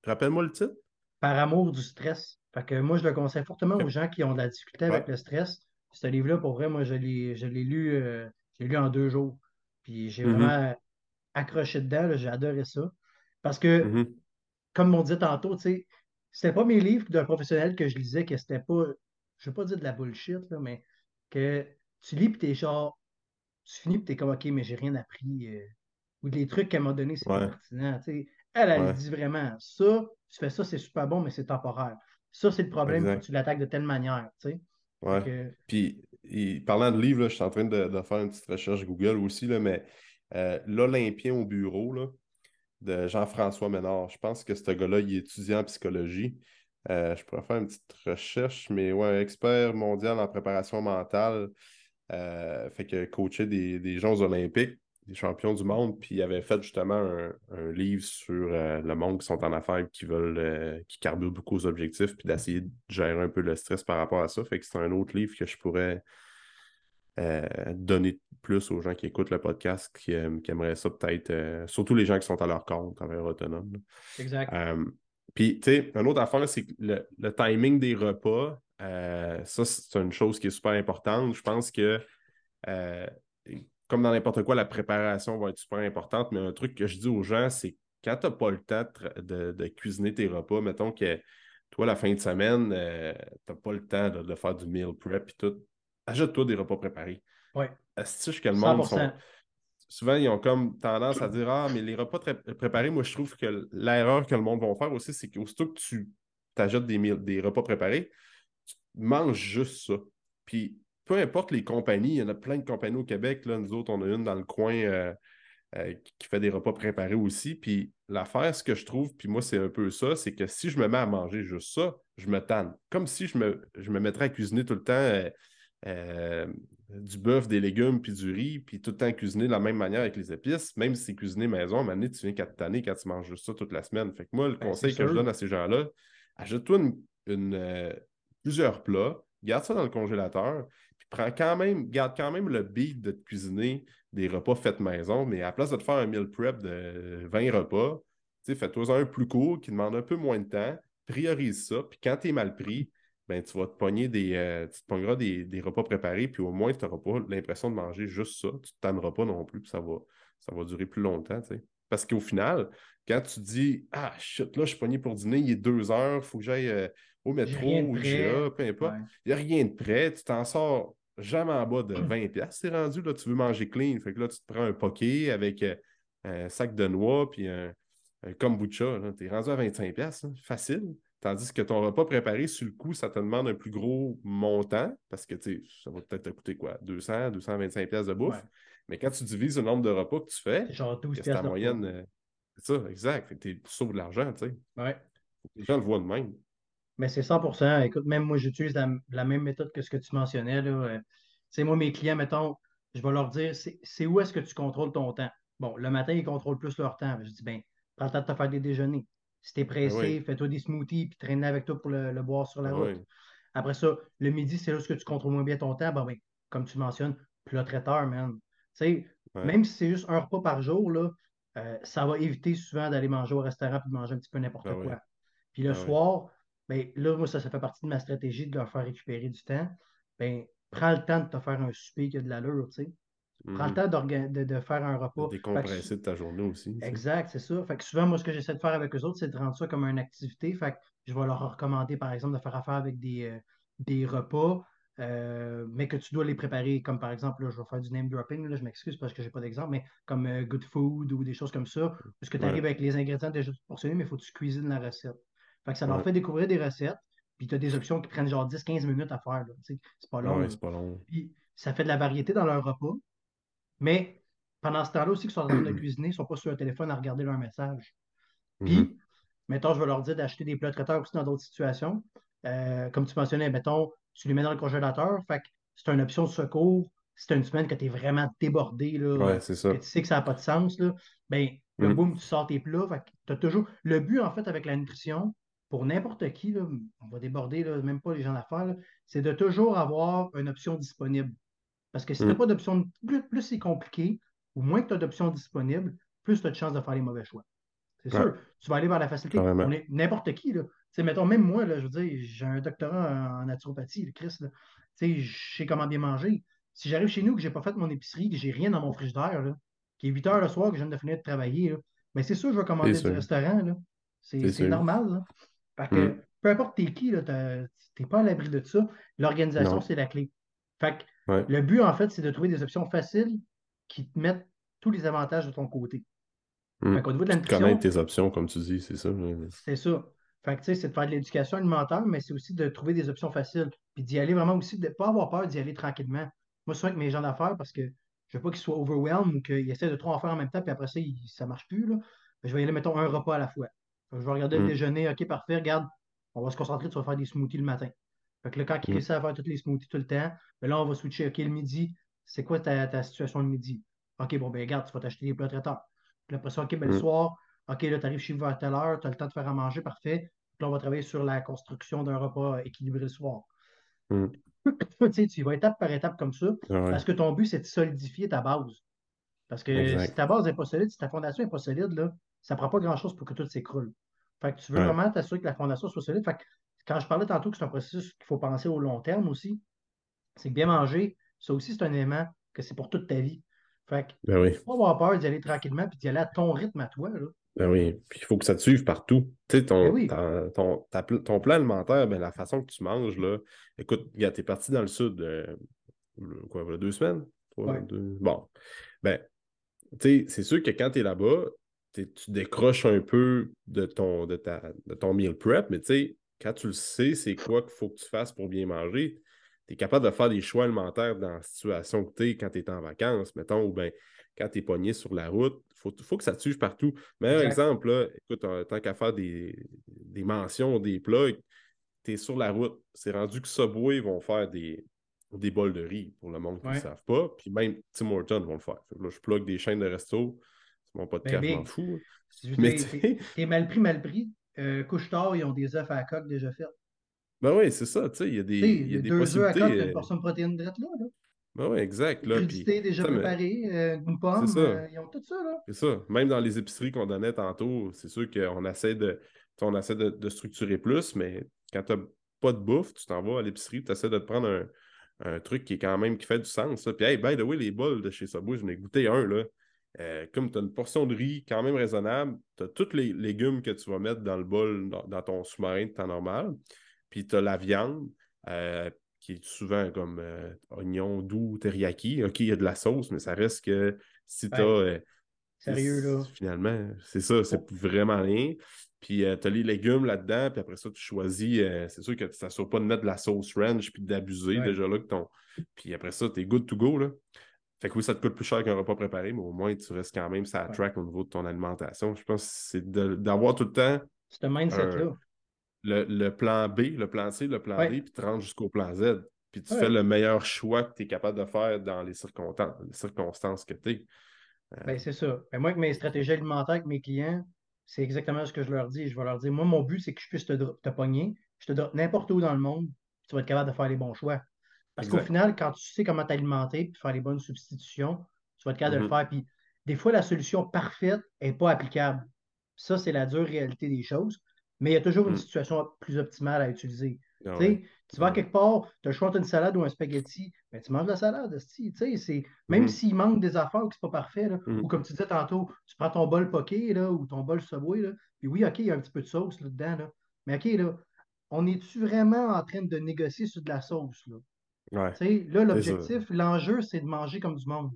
rappelle-moi le titre.
Par amour du stress. Fait que moi, je le conseille fortement aux gens qui ont de la difficulté avec le stress. Ce livre-là, pour vrai, moi, je l'ai, lu, euh, lu en deux jours. Puis j'ai mm-hmm. vraiment accroché dedans. j'ai adoré ça. Parce que mm-hmm comme on dit tantôt, tu c'était pas mes livres d'un professionnel que je lisais, que c'était pas, je veux pas dire de la bullshit, là, mais que tu lis puis t'es genre, tu finis puis t'es comme, OK, mais j'ai rien appris. Euh, ou les trucs qu'elle m'a donné, c'est pertinent. Elle, elle dit vraiment, ça, tu fais ça, c'est super bon, mais c'est temporaire. Ça, c'est le problème, tu l'attaques de telle manière, tu
Ouais. Puis, parlant de livres, je suis en train de, faire une petite recherche Google aussi, là, mais euh, l'Olympien au bureau, là, de Jean-François Ménard. Je pense que ce gars-là, il est étudiant en psychologie. Euh, je pourrais faire une petite recherche, mais ouais, expert mondial en préparation mentale. Euh, fait que coaché des, des Jeux olympiques, des champions du monde, puis il avait fait justement un, livre sur euh, le monde qui sont en affaires, qui veulent, qui carburent beaucoup aux objectifs, puis d'essayer de gérer un peu le stress par rapport à ça. Fait que c'est un autre livre que je pourrais euh, donner plus aux gens qui écoutent le podcast, qui, euh, aimeraient ça peut-être, euh, surtout les gens qui sont à leur compte, travailleurs autonomes.
Exact.
Puis, tu sais, une autre affaire, c'est le, timing des repas, ça, c'est une chose qui est super importante. Je pense que, comme dans n'importe quoi, la préparation va être super importante, mais un truc que je dis aux gens, c'est quand tu n'as pas le temps de, cuisiner tes repas, mettons que toi, la fin de semaine, tu n'as pas le temps de, faire du meal prep et tout, Ajoute-toi des repas préparés.
Oui.
Est-ce que le monde sont... Souvent, ils ont comme tendance à dire Ah, mais les repas préparés, moi, je trouve que l'erreur que le monde va faire aussi, c'est qu'aussitôt que tu t'ajoutes des, des repas préparés, tu manges juste ça. Puis, peu importe les compagnies, il y en a plein de compagnies au Québec. Là, nous autres, on a une dans le coin euh, euh, qui fait des repas préparés aussi. Puis, l'affaire, ce que je trouve, puis moi, c'est un peu ça, c'est que si je me mets à manger juste ça, je me tanne. Comme si je me, je me mettrais à cuisiner tout le temps. Euh, du bœuf, des légumes, puis du riz, puis tout le temps cuisiner de la même manière avec les épices, même si c'est cuisiné maison, à un moment donné, tu viens qu'à t'anner quand tu manges juste ça toute la semaine. Fait que moi, le ben, conseil que je donne à ces gens-là, ajoute-toi une, plusieurs plats, garde ça dans le congélateur, prends quand même, garde quand même le beat de te cuisiner des repas faits maison, mais à la place de te faire un meal prep de 20 repas, fais-toi un plus court qui demande un peu moins de temps, priorise ça, puis quand tu es mal pris, ben, tu vas te pogner des, euh, tu te pogneras des, repas préparés, puis au moins, tu n'auras pas l'impression de manger juste ça. Tu ne tanneras pas non plus, puis ça va, ça va durer plus longtemps. Parce qu'au final, quand tu dis Ah, shit, là, je suis pogné pour dîner, il est deux heures, il faut que j'aille euh, au métro, au GA, peu importe. Il n'y a rien de prêt. Tu t'en sors jamais en bas de 20$. C'est rendu, là, tu veux manger clean. Fait que là, tu te prends un poké avec euh, un sac de noix puis un, kombucha. Tu es rendu à 25$. Hein. Facile. Tandis que ton repas préparé, sur le coup, ça te demande un plus gros montant parce que ça va peut-être te coûter quoi? 200, 225$ de bouffe. Mais quand tu divises le nombre de repas que tu fais, c'est ta moyenne. Euh, c'est ça, exact. Tu sauves de l'argent, tu sais.
Ouais.
Les gens le voient de même.
Mais c'est 100% Écoute, même moi, j'utilise la, même méthode que ce que tu mentionnais. Là. Euh, sais, moi, mes clients, mettons, je vais leur dire, c'est où est-ce que tu contrôles ton temps? Bon, le matin, ils contrôlent plus leur temps. Je dis, ben, prends le temps de te faire des déjeuners. Si t'es pressé, fais-toi des smoothies puis traîne avec toi pour le, boire sur la ben route. Après ça, le midi, c'est là où tu contrôles moins bien ton temps? Ben, ben, comme tu mentionnes, plat traiteur, man. Tu sais, même si c'est juste un repas par jour, là, euh, ça va éviter souvent d'aller manger au restaurant et de manger un petit peu n'importe ben quoi. Puis le soir, ben, là, moi, ça, ça fait partie de ma stratégie de leur faire récupérer du temps. Ben, prends le temps de te faire un souper qui a de l'allure, tu sais. Prends le mhm. temps de, de, faire un repas.
Décompresser de ta journée aussi.
Exact, c'est ça. Fait que souvent, moi, ce que j'essaie de faire avec eux autres, c'est de rendre ça comme une activité. Fait que je vais leur recommander, par exemple, de faire affaire avec des, euh, des repas, euh, mais que tu dois les préparer, comme par exemple, là, je vais faire du name dropping, là, je m'excuse parce que je n'ai pas d'exemple, mais comme euh, Good Food ou des choses comme ça, parce que tu arrives avec les ingrédients déjà portionnés, mais il faut que tu cuisines la recette. Fait que ça leur fait découvrir des recettes, puis tu as des options qui prennent genre 10-15 minutes à faire. C'est pas long.
c'est pas long.
Puis ça fait de la variété dans leur repas, mais pendant ce temps-là aussi qu'ils sont en train de cuisiner, ils ne sont pas sur le téléphone à regarder leur message. Puis, mm-hmm. mettons, je vais leur dire d'acheter des plats traiteurs aussi dans d'autres situations. Euh, comme tu mentionnais, mettons, tu les mets dans le congélateur, fait que c'est une option de secours. Si tu une semaine que tu es vraiment débordé, là,
que
tu sais que ça n'a pas de sens, là, ben, le mm. boum, tu sors tes plats. Fait as toujours... Le but, en fait, avec la nutrition, pour n'importe qui, là, on va déborder, là, même pas les gens d'affaires, c'est de toujours avoir une option disponible. Parce que si tu n'as mm. pas d'option, plus, c'est compliqué, ou moins que tu as d'options disponibles, plus tu as de chances de faire les mauvais choix. C'est sûr, tu vas aller vers la facilité. N'importe qui, là. mettons, même moi, là, je veux dire, j'ai un doctorat en naturopathie, le Christ, là. je sais comment bien manger. Si j'arrive chez nous que je n'ai pas fait mon épicerie, que j'ai rien dans mon frigidaire, là, qui est 8 heures le soir, que je viens de finir de travailler, mais ben, c'est sûr que je vais commander du restaurant. C'est normal. Parce que mm. peu importe t'es qui, tu n'es pas à l'abri de ça. L'organisation, c'est la clé. Fait que le but, en fait, c'est de trouver des options faciles qui te mettent tous les avantages de ton côté.
Mm. Fait niveau de la nutrition, Connaître tes options, comme tu dis, c'est ça.
C'est ça. Fait que, c'est de faire de l'éducation alimentaire, mais c'est aussi de trouver des options faciles. Puis d'y aller vraiment aussi, de ne pas avoir peur d'y aller tranquillement. Moi, souvent avec mes gens d'affaires, parce que je ne veux pas qu'ils soient overwhelmed ou qu'ils essaient de trop en faire en même temps, puis après ça, ça ne marche plus. Là. Je vais y aller, mettons, un repas à la fois. Je vais regarder le mm. déjeuner. OK, parfait. Regarde, on va se concentrer, vas faire des smoothies le matin. Fait que là, quand il mm. essaie à faire tous les smoothies tout le temps, ben là, on va switcher. OK, le midi, c'est quoi ta, situation le midi? OK, bon, ben regarde, tu vas t'acheter des plats traiteurs. Puis après ça, OK, ben le mm. soir, OK, là, tu arrives chez vous à telle heure, tu as le temps de faire à manger, parfait. Puis là, on va travailler sur la construction d'un repas équilibré le soir. tu sais, tu vas étape par étape comme ça, parce que ton but, c'est de solidifier ta base. Parce que si ta base n'est pas solide, si ta fondation n'est pas solide, là, ça ne prend pas grand-chose pour que tout s'écroule. Fait que tu veux vraiment t'assurer que la fondation soit solide. Fait que quand je parlais tantôt que c'est un processus qu'il faut penser au long terme aussi, c'est que bien manger, ça aussi, c'est un élément que c'est pour toute ta vie. Fait que
ben oui.
faut pas avoir peur d'y aller tranquillement puis d'y aller à ton rythme à toi. Là.
Ben oui, puis il faut que ça te suive partout. Tu sais, ton, ben ton, plan alimentaire, ben, la façon que tu manges, là, écoute, tu es parti dans le sud, euh, quoi, voilà, deux semaines? Bon, ben, tu sais, c'est sûr que quand tu es là-bas, tu décroches un peu de ton, de ta, de ton meal prep, mais tu sais, quand tu le sais, c'est quoi qu'il faut que tu fasses pour bien manger, tu es capable de faire des choix alimentaires dans la situation que tu es quand tu es en vacances, mettons, ou bien quand tu es pogné sur la route. Il faut, que ça te suive partout. Meilleur exemple, là, écoute, tant qu'à faire des, mentions, des plats, tu es sur la route. C'est rendu que Subway vont faire des, des bols de riz pour le monde qui ne savent pas. Puis même Tim Hortons vont le faire. Là, je plug des chaînes de restos mon podcast, ben, je m'en fous.
Mais t'es mal pris, mal pris. Euh, Couche-tard, ils ont des œufs à la coque déjà faits.
Ben oui, c'est ça, tu sais, il y a des, il y a des deux œufs à coque,
une euh, portion de protéines drette là. là.
Ben oui, exact. Là,
puis, déjà préparée, euh, une pomme, euh, ils ont tout ça. là.
C'est ça. Même dans les épiceries qu'on donnait tantôt, c'est sûr qu'on essaie de, on essaie de, de, structurer plus, mais quand tu n'as pas de bouffe, tu t'en vas à l'épicerie, tu essaies de te prendre un, un, truc qui est quand même qui fait du sens. Puis, hey, by the way, les bols de chez Subway, je ai goûté un, là. Euh, comme tu as une portion de riz quand même raisonnable, tu as tous les légumes que tu vas mettre dans le bol, dans, ton sous-marin de temps normal, puis tu as la viande, euh, qui est souvent comme euh, oignon doux, teriyaki. OK, il y a de la sauce, mais ça reste que si tu as.
Sérieux, là.
Finalement, c'est ça, c'est oh. vraiment rien. Puis euh, tu as les légumes là-dedans, puis après ça, tu choisis. c'est sûr que tu t'assures pas de mettre de la sauce ranch puis d'abuser déjà là que ton. Puis après ça, tu es good to go. Là. Fait que oui, ça te coûte plus cher qu'un repas préparé, mais au moins, tu restes quand même ça track au niveau de ton alimentation. Je pense que c'est d'avoir tout le temps.
C'est mindset-là.
Le, plan B, le plan C, le plan D, puis tu rentres jusqu'au plan Z. Puis tu fais le meilleur choix que tu es capable de faire dans les circonstances, les circonstances que tu es.
Euh, ben, c'est ça. Ben, moi, avec mes stratégies alimentaires avec mes clients, c'est exactement ce que je leur dis. Je vais leur dire, moi, mon but, c'est que je puisse te, te pogner. Je te drop n'importe où dans le monde, tu vas être capable de faire les bons choix. Parce qu'au final, quand tu sais comment t'alimenter et faire les bonnes substitutions, tu vas être capable de le mm-hmm. faire. Puis des fois, la solution parfaite n'est pas applicable. Ça, c'est la dure réalité des choses. Mais il y a toujours une mm. situation plus optimale à utiliser. Ah tu vas quelque part, tu as le choix d'une salade ou un spaghetti, mais ben, tu manges la salade. Même mm-hmm. s'il manque des affaires ou que ce n'est pas parfait, mm. ou comme tu disais tantôt, tu prends ton bol poké là, ou ton bol Subway, là, puis oui, OK, il y a un petit peu de sauce là-dedans. Là, mais OK, là, on est-tu vraiment en train de négocier sur de la sauce? Là? Là, l'objectif, l'enjeu, c'est de manger comme du monde.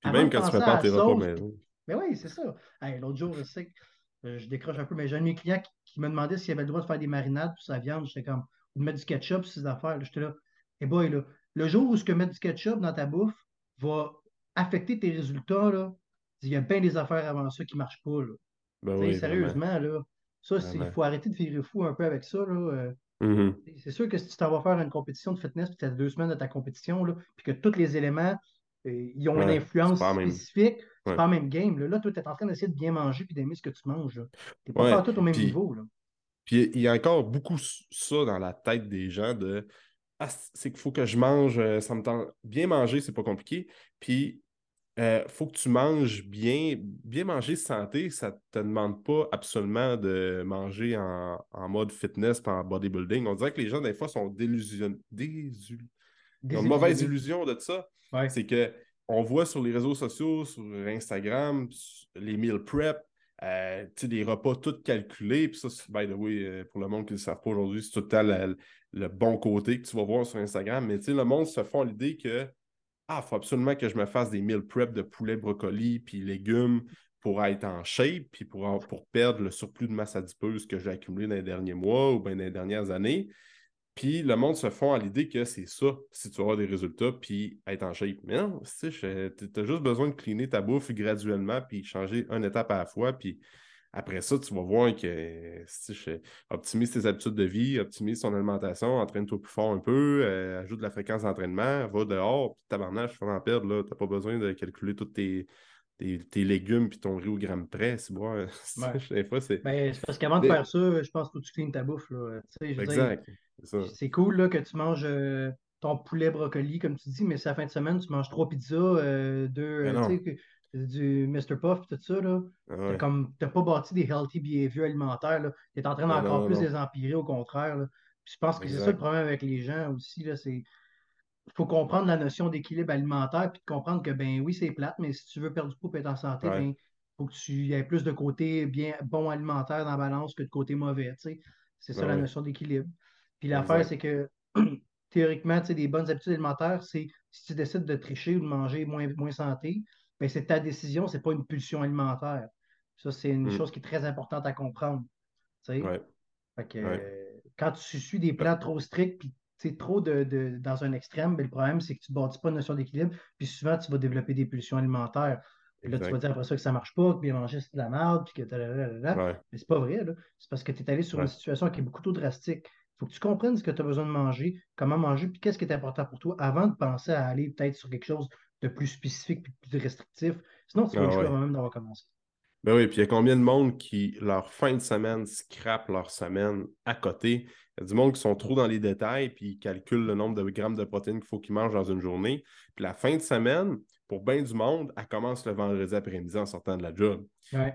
Puis même quand tu prépares tes repas
maison. Mais oui, c'est ça. L'autre jour, je sais que euh, je décroche un peu, mais j'ai un de mes clients qui, me demandait s'il avait le droit de faire des marinades pour sa viande. J'étais comme, ou de mettre du ketchup sur ses affaires. J'étais là, et boy, là, le jour où ce que mettre du ketchup dans ta bouffe va affecter tes résultats, là, il y a bien des affaires avant ça qui ne marchent pas. Là. Ben sérieusement, là, ça, il faut arrêter de virer fou un peu avec ça. Là. Mm-hmm. C'est sûr que si tu t'en vas faire une compétition de fitness, puis tu as deux semaines de ta compétition, là, puis que tous les éléments euh, ils ont une influence spécifique, c'est pas le même game. Là, toi, tu es en train d'essayer de bien manger puis d'aimer ce que tu manges. Tu n'es pas tout au même niveau. Là.
Puis il y a encore beaucoup ça dans la tête des gens de ah, c'est qu'il faut que je mange, euh, ça me tente. Bien manger, c'est pas compliqué. Puis euh, faut que tu manges bien. Bien manger santé, ça ne te demande pas absolument de manger en, mode fitness en bodybuilding. On dirait que les gens, des fois, sont délusionnés. Ils ont une mauvaise illusion de ça. C'est que on voit sur les réseaux sociaux, sur Instagram, les meal prep, euh, des repas tout calculés. Puis ça, by the way, euh, pour le monde qui ne le savent pas aujourd'hui, c'est tout le, le bon côté que tu vas voir sur Instagram. Mais le monde se font l'idée que ah, il faut absolument que je me fasse des meal prep de poulet, brocoli, puis légumes pour être en shape, puis pour, pour perdre le surplus de masse adipeuse que j'ai accumulé dans les derniers mois ou bien dans les dernières années. Puis le monde se fond à l'idée que c'est ça, si tu vas des résultats, puis être en shape. Mais non, tu as juste besoin de cleaner ta bouffe graduellement, puis changer une étape à la fois, puis après ça, tu vas voir que optimise tes habitudes de vie, optimise ton alimentation, entraîne-toi plus fort un peu, euh, ajoute de la fréquence d'entraînement, va dehors, puis tabarnage, tu vas en perdre. Tu n'as pas besoin de calculer tous tes, tes, légumes puis ton riz au gramme près. C'est bon,
des fois, c'est. Ben, parce qu'avant de faire ça, je pense que tu clean ta bouffe. Là.
exact.
C'est cool là, que tu manges. Euh, ton poulet brocoli, comme tu dis, mais c'est la fin de semaine, tu manges trois pizzas, euh, deux, du Mr. Puff, tout ça, là. Ah comme, t'as pas bâti des healthy behaviors alimentaires, là. T'es en train d'encore plus les empirer, au contraire, je pense que c'est ça le problème avec les gens aussi, là, c'est... Il faut comprendre la notion d'équilibre alimentaire, puis de comprendre que, ben oui, c'est plate, mais si tu veux perdre du poids et être en santé, il ben, faut que tu aies plus de côté bien bon alimentaire dans la balance que de côté mauvais, C'est ça la notion d'équilibre. Puis l'affaire, c'est que théoriquement, tu sais, des bonnes habitudes alimentaires, c'est si tu décides de tricher ou de manger moins, moins santé, mais c'est ta décision, c'est pas une pulsion alimentaire. Ça, c'est une mm. chose qui est très importante à comprendre. Tu sais? quand tu suis des plans trop stricts, puis trop de, dans un extrême, mais ben, le problème, c'est que tu ne bâtis pas une notion d'équilibre, puis souvent, tu vas développer des pulsions alimentaires. Là, tu vas dire après ça que ça ne marche pas, que bien manger, c'est de la merde, puis que. Ouais. Mais c'est pas vrai, C'est parce que tu es allé sur une situation qui est beaucoup trop drastique. Il faut que tu comprennes ce que tu as besoin de manger, comment manger, puis qu'est-ce qui est important pour toi avant de penser à aller peut-être sur quelque chose de plus spécifique et plus restrictif. Sinon, tu vas ah, ouais. même d'avoir commencé.
Ben oui, puis il y a combien de monde qui, leur fin de semaine, scrapent leur semaine à côté? Il y a du monde qui sont trop dans les détails, puis ils calculent le nombre de grammes de protéines qu'il faut qu'ils mangent dans une journée. Puis la fin de semaine, pour bien du monde, elle commence le vendredi après-midi en sortant de la job.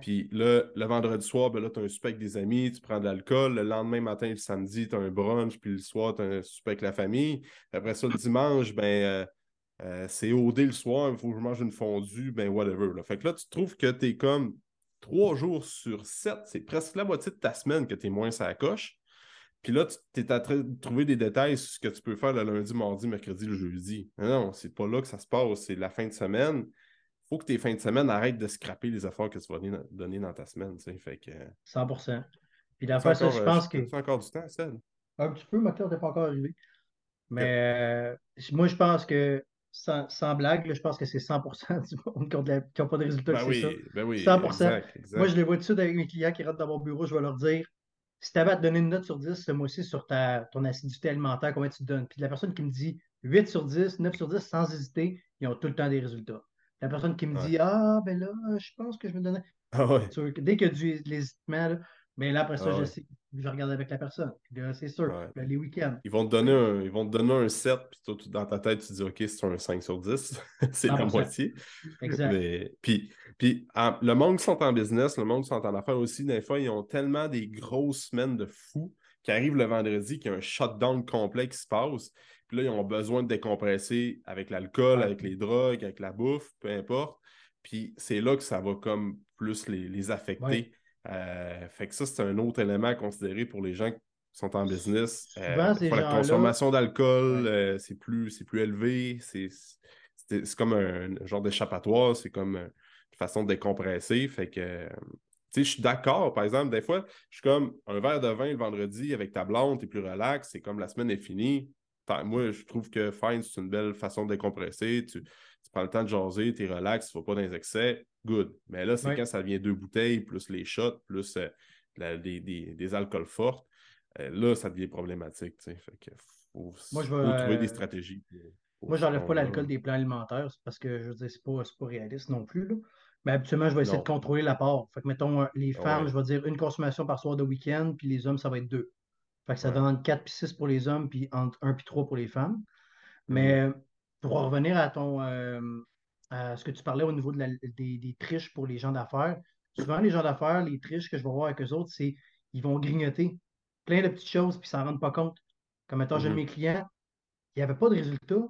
Puis là, le vendredi soir, ben là, tu as un souper avec des amis, tu prends de l'alcool. Le lendemain matin, le samedi, tu as un brunch, puis le soir, tu as un souper avec la famille. Après ça, le dimanche, ben, euh, euh, c'est OD le soir, il faut que je mange une fondue, ben whatever. Fait que là, tu trouves que tu es comme trois jours sur sept, c'est presque la moitié de ta semaine que tu es moins sa coche. Puis là, tu es de trouver des détails sur ce que tu peux faire le lundi, mardi, mercredi, le jeudi. Non, c'est pas là que ça se passe, c'est la fin de semaine. Il faut que tes fins de semaine arrêtent de scraper les efforts que tu vas donner dans ta semaine. Fait que...
100 Puis fois, ça, je pense
que. encore du temps, ça?
Un petit peu, ma carte n'est pas encore arrivé. Mais euh, moi, je pense que, sans, blague, je pense que c'est 100 du monde qui n'ont pas de résultats.
Ben oui,
ça.
Ben oui,
100 Moi, je les vois dessus avec mes clients qui rentrent dans mon bureau, je vais leur dire si tu avais à te donner une note sur 10 ce mois-ci sur ta, ton acidité alimentaire, combien tu te donnes? Puis la personne qui me dit 8 sur 10, 9 sur 10, sans hésiter, ils ont tout le temps des résultats. La personne qui me dit Ah, ben là, je pense que je me donnais.
Ah ouais.
Dès qu'il y a du hésitement, mais là, après ça, ah je, je regarde avec la personne. C'est sûr, les week-ends.
Ils vont te donner un, ils vont te donner un 7, puis toi, dans ta tête, tu dis OK, c'est un 5 sur 10. c'est la moitié.
Exact.
puis, puis le monde qui sont en business, le monde qui sont en affaires aussi, des fois, ils ont tellement des grosses semaines de fous qui arrivent le vendredi, qu'il y a un shutdown complet qui se passe. Puis là, ils ont besoin de décompresser avec l'alcool, avec les drogues, avec la bouffe, peu importe. Puis c'est là que ça va comme plus les, les affecter. Euh, fait que ça, c'est un autre élément à considérer pour les gens qui sont en business. Euh, la consommation d'alcool, euh, c'est plus, plus élevé. C'est comme un, genre d'échappatoire. C'est comme une façon de décompresser. Fait que je suis d'accord, par exemple, des fois, je suis comme un verre de vin le vendredi avec ta blonde, tu es plus relax, c'est comme la semaine est finie. Moi, je trouve que fine, c'est une belle façon de décompresser. Tu, tu prends le temps de jaser, tu es relax, tu ne vas pas dans les excès good. Mais là, c'est quand ça devient deux bouteilles, plus les shots, plus euh, des, alcools forts. Euh, là, ça devient problématique. Fait que faut,
Moi, je
trouver des stratégies.
Moi, j'enlève pas l'alcool des plans alimentaires parce que je veux dire, c'est pas, pas réaliste non plus. Là. Mais habituellement, je vais essayer de contrôler l'apport. Fait que mettons, euh, les femmes, je vais dire une consommation par soir de week-end, puis les hommes, ça va être deux. Fait que ça donne entre 4 puis 6 pour les hommes, puis entre 1 puis 3 pour les femmes. Mais mm-hmm. pour revenir à ton, ce que tu parlais au niveau de des, triches pour les gens d'affaires. Souvent, les gens d'affaires, les triches que je vais voir avec eux autres, c'est ils vont grignoter plein de petites choses puis ils s'en rendent pas compte. Comme étant j'ai mm-hmm. mes clients, il n'y avait pas de résultat.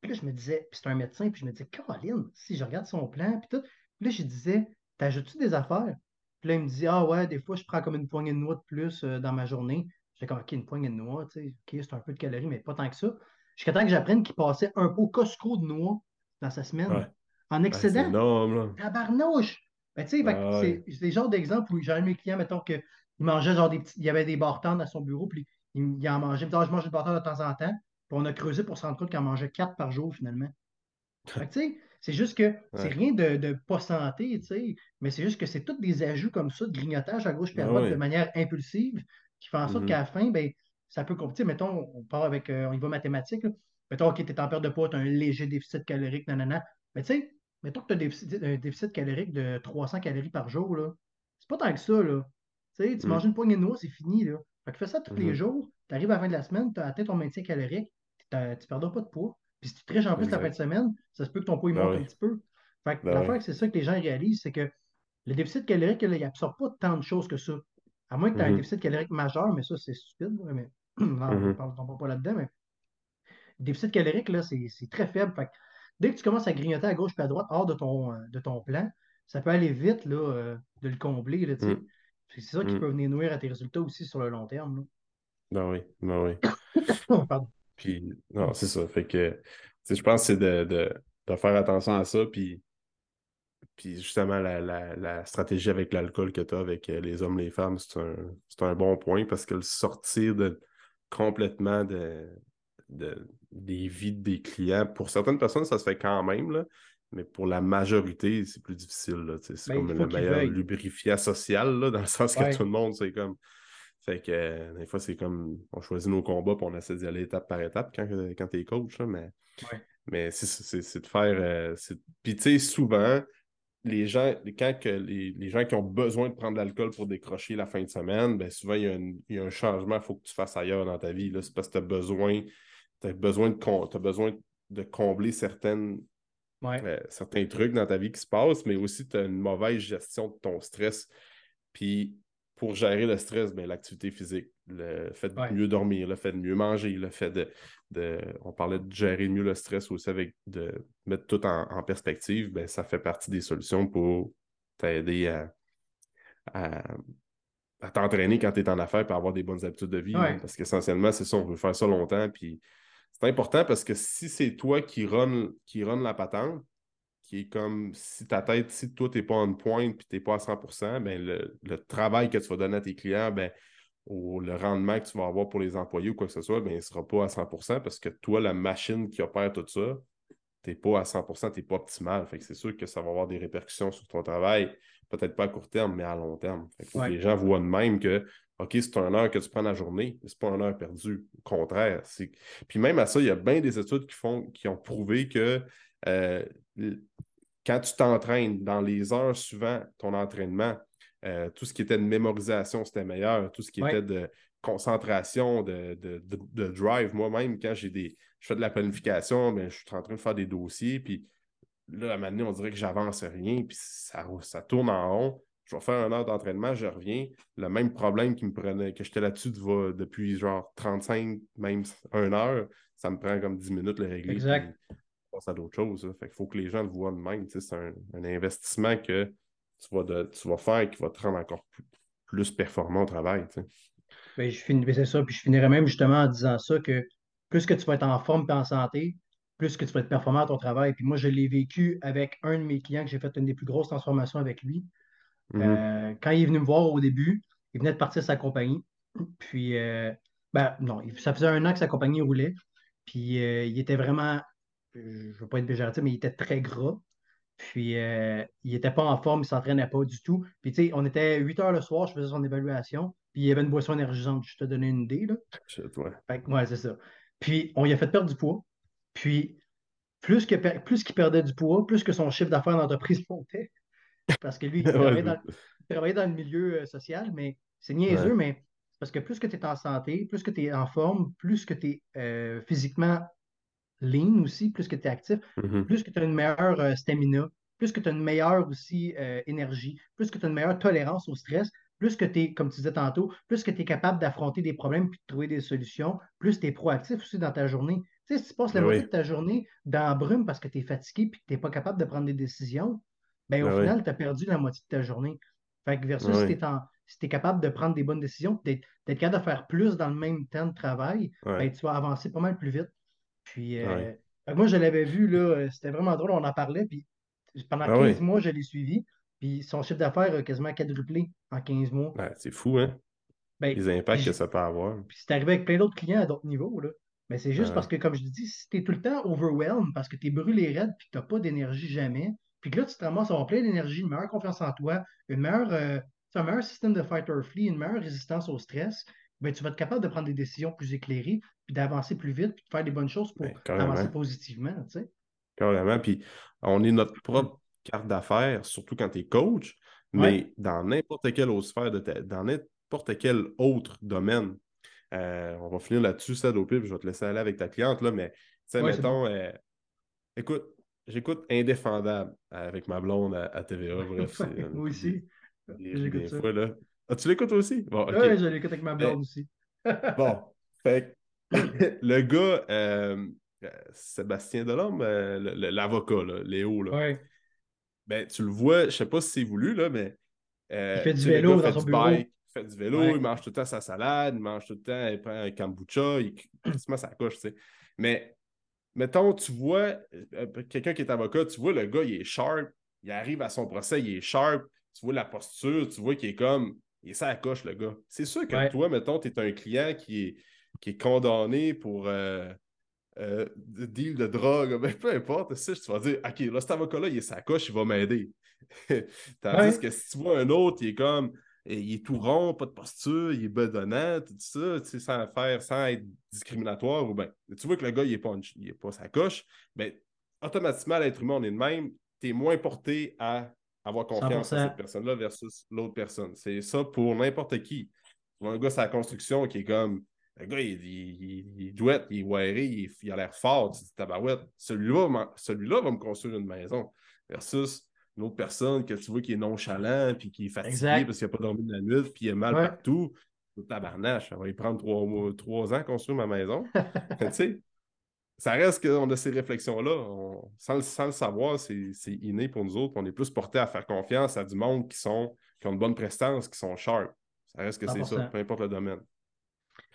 Puis là, je me disais, puis c'est un médecin, puis je me disais, Caroline, si je regarde son plan, puis tout, puis là, je disais, t'ajoutes-tu des affaires? Puis là, il me dit, ah ouais, des fois, je prends comme une poignée de noix de plus euh, dans ma journée. J'étais comme, OK, une poignée de noix, tu sais, OK, c'est un peu de calories, mais pas tant que ça. Jusqu'à temps que j'apprenne qu'il passait un pot Costco de noix dans sa semaine. En excédent. c'est
énorme,
Tabarnouche! Ben, tu sais, ah c'est des genres d'exemples où j'ai un de mes clients, mettons, qu'il mangeait genre des petits. Il y avait des bartendes à son bureau, puis il, en mangeait. je mange une bartende de temps en temps. Puis on a creusé pour se rendre compte qu'il en mangeait quatre par jour, finalement. Fait c'est juste que c'est rien de, pas santé, mais c'est juste que c'est tous des ajouts comme ça, de grignotage à gauche et à ah droite de manière impulsive, qui fait en sorte mm-hmm. qu'à la fin, ben, ça peut compliquer. Mettons, on part avec, euh, on y va mathématique, Mettons, OK, tu es en perte de poids, tu as un léger déficit calorique, nanana. Mais tu sais, mettons que tu as un déficit, calorique de 300 calories par jour, là. C'est pas tant que ça, là. Tu sais, tu mm. manges une poignée de noix, c'est fini, là. Fait que fais ça tous les mm-hmm. jours, tu arrives à la fin de la semaine, tu as atteint ton maintien calorique, tu ne perdras pas de poids. Puis si tu triches en plus la fin de semaine, ça se peut que ton poids il ben monte un petit peu. Fait que ben l'affaire, c'est ça que les gens réalisent, c'est que le déficit calorique, il n'absorbe pas tant de choses que ça. À moins que tu aies un mm-hmm. déficit calorique majeur, mais ça, c'est stupide. Mais non, on ne parle pas là-dedans, mais déficit calorique, là, c'est très faible. dès que tu commences à grignoter à gauche et à droite, hors de ton, euh, de ton plan, ça peut aller vite là, euh, de le combler. Mm. C'est ça qui mm. peut venir nuire à tes résultats aussi sur le long terme.
Ben oui, ben oui. Pardon. Puis, non, c'est ça. Fait que, je pense que c'est de, faire attention à ça. Puis, puis justement, la, stratégie avec l'alcool que tu as avec euh, les hommes, les femmes, c'est un, un, bon point parce que le sortir de, complètement de, des vies des clients. Pour certaines personnes, ça se fait quand même, là, mais pour la majorité, c'est plus difficile. C'est ben, comme le meilleur lubrifiant social, là, dans le sens que tout le monde, c'est comme. Fait que euh, des fois, c'est comme on choisit nos combats et on essaie d'y aller étape par étape quand, quand tu es coach. mais mais c'est de faire. Euh, puis tu sais, souvent, les gens, quand que les, gens qui ont besoin de prendre de l'alcool pour décrocher la fin de semaine, ben souvent, il y, a un changement, il faut que tu fasses ailleurs dans ta vie. C'est parce que tu as besoin tu as besoin, de, besoin de combler certaines, euh, certains trucs dans ta vie qui se passent, mais aussi tu as une mauvaise gestion de ton stress. Puis pour gérer le stress, ben, l'activité physique, le fait de mieux dormir, le fait de mieux manger, le fait de, On parlait de gérer mieux le stress aussi avec de mettre tout en, perspective, ben, ça fait partie des solutions pour t'aider à, à, t'entraîner quand tu es en affaires et avoir des bonnes habitudes de vie. parce qu'essentiellement, c'est ça, on veut faire ça longtemps. Puis c'est important parce que si c'est toi qui run, qui run la patente, qui est comme si ta tête, si toi, tu n'es pas en pointe et tu n'es pas à 100% ben, le, travail que tu vas donner à tes clients, ben, ou le rendement que tu vas avoir pour les employés ou quoi que ce soit, ben, il ne sera pas à 100% parce que toi, la machine qui opère tout ça, tu n'es pas à 100 tu n'es pas optimal. Fait que c'est sûr que ça va avoir des répercussions sur ton travail, peut-être pas à court terme, mais à long terme. Les gens voient de même que OK, c'est un heure que tu prends la journée, mais ce n'est pas une heure perdue. Au contraire. Puis même à ça, il y a bien des études qui, font, qui ont prouvé que euh, quand tu t'entraînes dans les heures suivant ton entraînement, euh, tout ce qui était de mémorisation, c'était meilleur. Tout ce qui était de concentration, de, drive. Moi-même, quand j'ai des. Je fais de la planification, mais ben, je suis en train de faire des dossiers, puis là, à un moment donné, on dirait que j'avance rien, puis ça, ça tourne en rond. Je vais faire une heure d'entraînement, je reviens. Le même problème qui me prenait, que j'étais là-dessus depuis genre 35, même une heure, ça me prend comme 10 minutes le régler.
Exact
à d'autres choses. Fait faut que les gens le voient de même. C'est un, investissement que tu vas, de, tu vas faire qui va te rendre encore plus, performant au travail.
Ben, je finis, ben, c'est ça. Puis je finirais même justement en disant ça que plus que tu vas être en forme et en santé, plus que tu vas être performant à ton travail. Puis moi, je l'ai vécu avec un de mes clients que j'ai fait une des plus grosses transformations avec lui. Mm-hmm. Euh, quand il est venu me voir au début, il venait de partir de sa compagnie. Puis, euh, ben non, ça faisait un an que sa compagnie roulait. Puis, euh, il était vraiment je ne veux pas être péjoratif, mais il était très gras. Puis, euh, il n'était pas en forme, il ne s'entraînait pas du tout. Puis, tu sais, on était 8 heures le soir, je faisais son évaluation. Puis, il y avait une boisson énergisante. Je te donnais une idée, là. ouais, c'est ça. Puis, on lui a fait perdre du poids. Puis, plus qu'il plus perdait du poids, plus que son chiffre d'affaires d'entreprise montait. Parce que lui, il travaillait, dans, le milieu euh, social, mais c'est niaiseux, mais parce que plus que tu es en santé, plus que tu es en forme, plus que tu es euh, physiquement lean aussi, plus que tu es actif, mm-hmm. plus que tu as une meilleure euh, stamina, plus que tu as une meilleure aussi euh, énergie, plus que tu as une meilleure tolérance au stress, plus que tu es, comme tu disais tantôt, plus que tu es capable d'affronter des problèmes puis de trouver des solutions, plus tu es proactif aussi dans ta journée. Tu sais, si tu passes la ben moitié de ta journée dans la brume parce que tu es fatigué et que tu n'es pas capable de prendre des décisions, ben, au ben final, tu as perdu la moitié de ta journée. Fait que versus si tu es, capable de prendre des bonnes décisions, d'être capable de faire plus dans le même temps de travail, ben, tu vas avancer pas mal plus vite. Puis, euh, moi, je l'avais vu, là, c'était vraiment drôle, on en parlait. Puis, pendant 15 ah mois, je l'ai suivi. Puis, son chiffre d'affaires a quasiment quadruplé en 15 mois.
c'est fou, hein? Ben, Les impacts que ça peut avoir.
Puis, c'est arrivé avec plein d'autres clients à d'autres niveaux, là. Mais c'est juste parce que, comme je te dis, si tu es tout le temps overwhelmed parce que tu es brûlé raide puis que tu n'as pas d'énergie jamais, puis que là, tu te ramasses à plein d'énergie, une meilleure confiance en toi, une meilleure, euh, un meilleur système de fight or flee, une meilleure résistance au stress, ben, tu vas être capable de prendre des décisions plus éclairées, puis d'avancer plus vite, puis de faire des bonnes choses pour ben, avancer positivement. Tu sais.
Carrément. Puis on est notre propre carte d'affaires, surtout quand tu es coach, mais dans n'importe quelle autre sphère de ta... dans n'importe quel autre domaine. Euh, on va finir là-dessus, ça, puis je vais te laisser aller avec ta cliente, là, mais tu sais, mettons, euh, écoute, j'écoute Indéfendable avec ma blonde à, TVA, bref.
Moi aussi.
Des, fois, là, ah, tu l'écoutes aussi?
Bon, Oui, je l'écoute avec ma blonde aussi.
bon, fait le gars, euh, Sébastien Delhomme, euh, l'avocat, Léo, là, ben, tu le vois, je ne sais pas si c'est voulu, là, mais.
Euh, il fait du vélo dans son bureau.
il fait du vélo, il mange tout le temps sa salade, il mange tout le temps, il prend un kombucha, il, se met sa couche, tu sais. Mais, mettons, tu vois quelqu'un qui est avocat, tu vois le gars, il est sharp, il arrive à son procès, il est sharp, tu vois la posture, tu vois qu'il est comme il est ça à coche, le gars. C'est sûr que toi, mettons, tu es un client qui est, qui est condamné pour euh, euh, deal de drogue, ben, peu importe, tu vas dire, OK, là, cet avocat-là, il est sa coche, il va m'aider. Tandis que si tu vois un autre, il est comme, il est tout rond, pas de posture, il est bedonnant, tout ça, tu sais, sans faire, sans être discriminatoire, ou ben, tu vois que le gars, il n'est pas, il est pas sa coche, ben, automatiquement, l'être humain, on est de même, tu es moins porté à avoir confiance en cette personne-là versus l'autre personne. C'est ça pour n'importe qui. Un gars, c'est la construction qui est comme. Le gars, il, il, il, douette, il est wiré, il, a l'air fort. Tu dis, tabarouette, celui-là celui va me construire une maison. Versus une autre personne que tu vois qui est nonchalant, puis qui est fatigué parce qu'il n'a pas dormi de la nuit, puis il a mal partout. Tabarnache, ça va lui prendre trois, trois ans à construire ma maison. tu sais, ça reste qu'on a ces réflexions-là. Sans, le savoir, c'est inné pour nous autres. On est plus porté à faire confiance à du monde qui, sont, qui ont une bonne prestance, qui sont sharp. Ça reste que c'est ça, peu importe le domaine.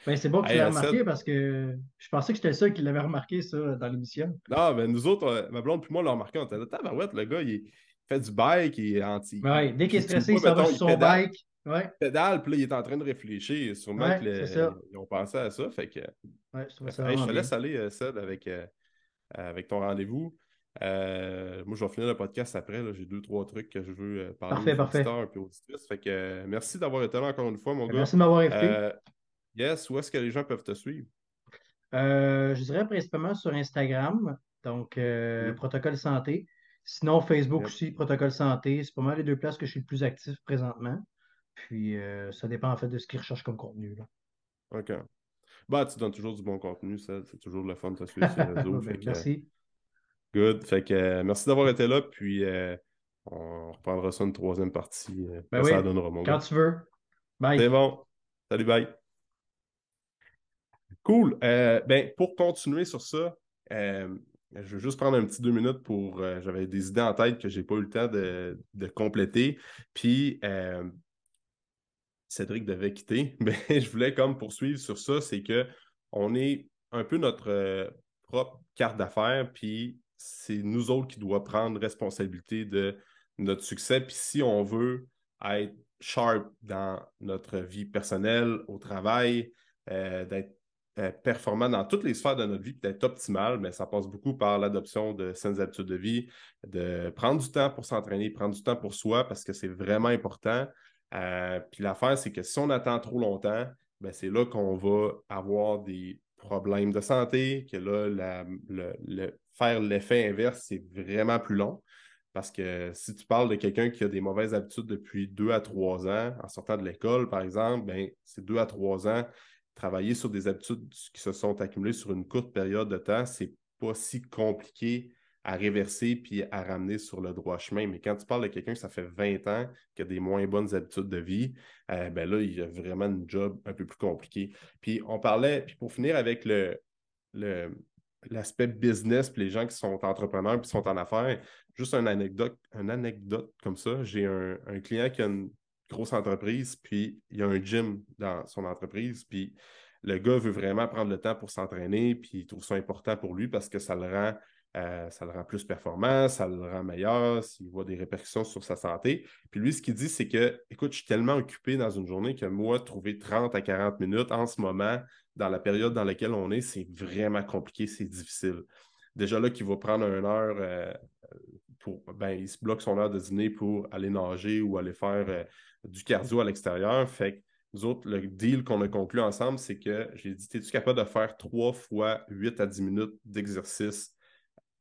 Ben, c'est bon que tu l'aies remarqué parce que je pensais que j'étais seul qui l'avait remarqué, ça, dans l'émission.
Non, ben nous autres, euh, ma blonde puis moi, l'a remarqué. On était là, tabarouette, le gars, il fait du bike, il est anti.
Ouais, dès qu'il est stressé, il s'en va sur son bike. Ouais.
Il pédale, puis il est en train de réfléchir. Sûrement ouais, qu'ils ont pensé à ça. Fait que.
Ouais, je, ça
je te laisse aller, Seth, avec, euh, avec ton rendez-vous. Euh, moi, je vais finir le podcast après. J'ai deux, trois trucs que je veux euh, parler
parfait,
aux auditrices. Fait que, euh, merci d'avoir été là encore une fois, mon
ben,
gars.
Merci de m'avoir invité.
yes, où est-ce que les gens peuvent te suivre?
je dirais principalement sur Instagram, donc Protocole Santé. Sinon, Facebook aussi, Protocole Santé. C'est pas mal les deux places que je suis le plus actif présentement. Puis, ça dépend en fait de ce qu'ils recherchent comme contenu. Là.
OK. Bah, tu donnes toujours du bon contenu, ça. C'est toujours le fun de te suivre sur les réseaux.
Ben, merci.
Good. Fait que euh, merci d'avoir été là. Puis euh, on reprendra ça une troisième partie. Euh,
ben ça donnera mon Quand tu veux. Bye.
C'est bon. Salut, bye. Cool. ben, pour continuer sur ça, je vais juste prendre un petit deux minutes pour. J'avais des idées en tête que je n'ai pas eu le temps de, de compléter. Puis Cédric devait quitter. Mais je voulais comme poursuivre sur ça, c'est que on est un peu notre propre carte d'affaires, puis c'est nous autres qui doit prendre responsabilité de notre succès. Puis si on veut être sharp dans notre vie personnelle, au travail, euh, d'être performant dans toutes les sphères de notre vie, d'être optimal, mais ça passe beaucoup par l'adoption de saines habitudes de vie, de prendre du temps pour s'entraîner, prendre du temps pour soi parce que c'est vraiment important. Euh, puis l'affaire, c'est que si on attend trop longtemps, ben c'est là qu'on va avoir des problèmes de santé, que là, faire l'effet inverse, c'est vraiment plus long. Parce que si tu parles de quelqu'un qui a des mauvaises habitudes depuis deux à trois ans, en sortant de l'école, par exemple, ben, c'est deux à trois ans, travailler sur des habitudes qui se sont accumulées sur une courte période de temps, c'est pas si compliqué à réverser puis à ramener sur le droit chemin. Mais quand tu parles de quelqu'un que ça fait 20 ans, qui a des moins bonnes habitudes de vie, euh, ben là, il y a vraiment une job un peu plus compliqué. Puis on parlait, puis pour finir avec le, l'aspect business, puis les gens qui sont entrepreneurs puis sont en affaires, juste une anecdote, une anecdote comme ça. J'ai un, client qui a une grosse entreprise, puis il y a un gym dans son entreprise, puis le gars veut vraiment prendre le temps pour s'entraîner, puis il trouve ça important pour lui parce que ça le rend euh, ça le rend plus performant, ça le rend meilleur, s'il voit des répercussions sur sa santé. Puis lui, ce qu'il dit, c'est que, écoute, je suis tellement occupé dans une journée que moi, trouver 30 à 40 minutes en ce moment, dans la période dans laquelle on est, c'est vraiment compliqué, c'est difficile. Déjà là, qu'il va prendre une heure euh, pour, ben, il se bloque son heure de dîner pour aller nager ou aller faire euh, du cardio à l'extérieur. Fait que nous autres, le deal qu'on a conclu ensemble, c'est que j'ai dit, es-tu capable de faire trois fois 8 à 10 minutes d'exercice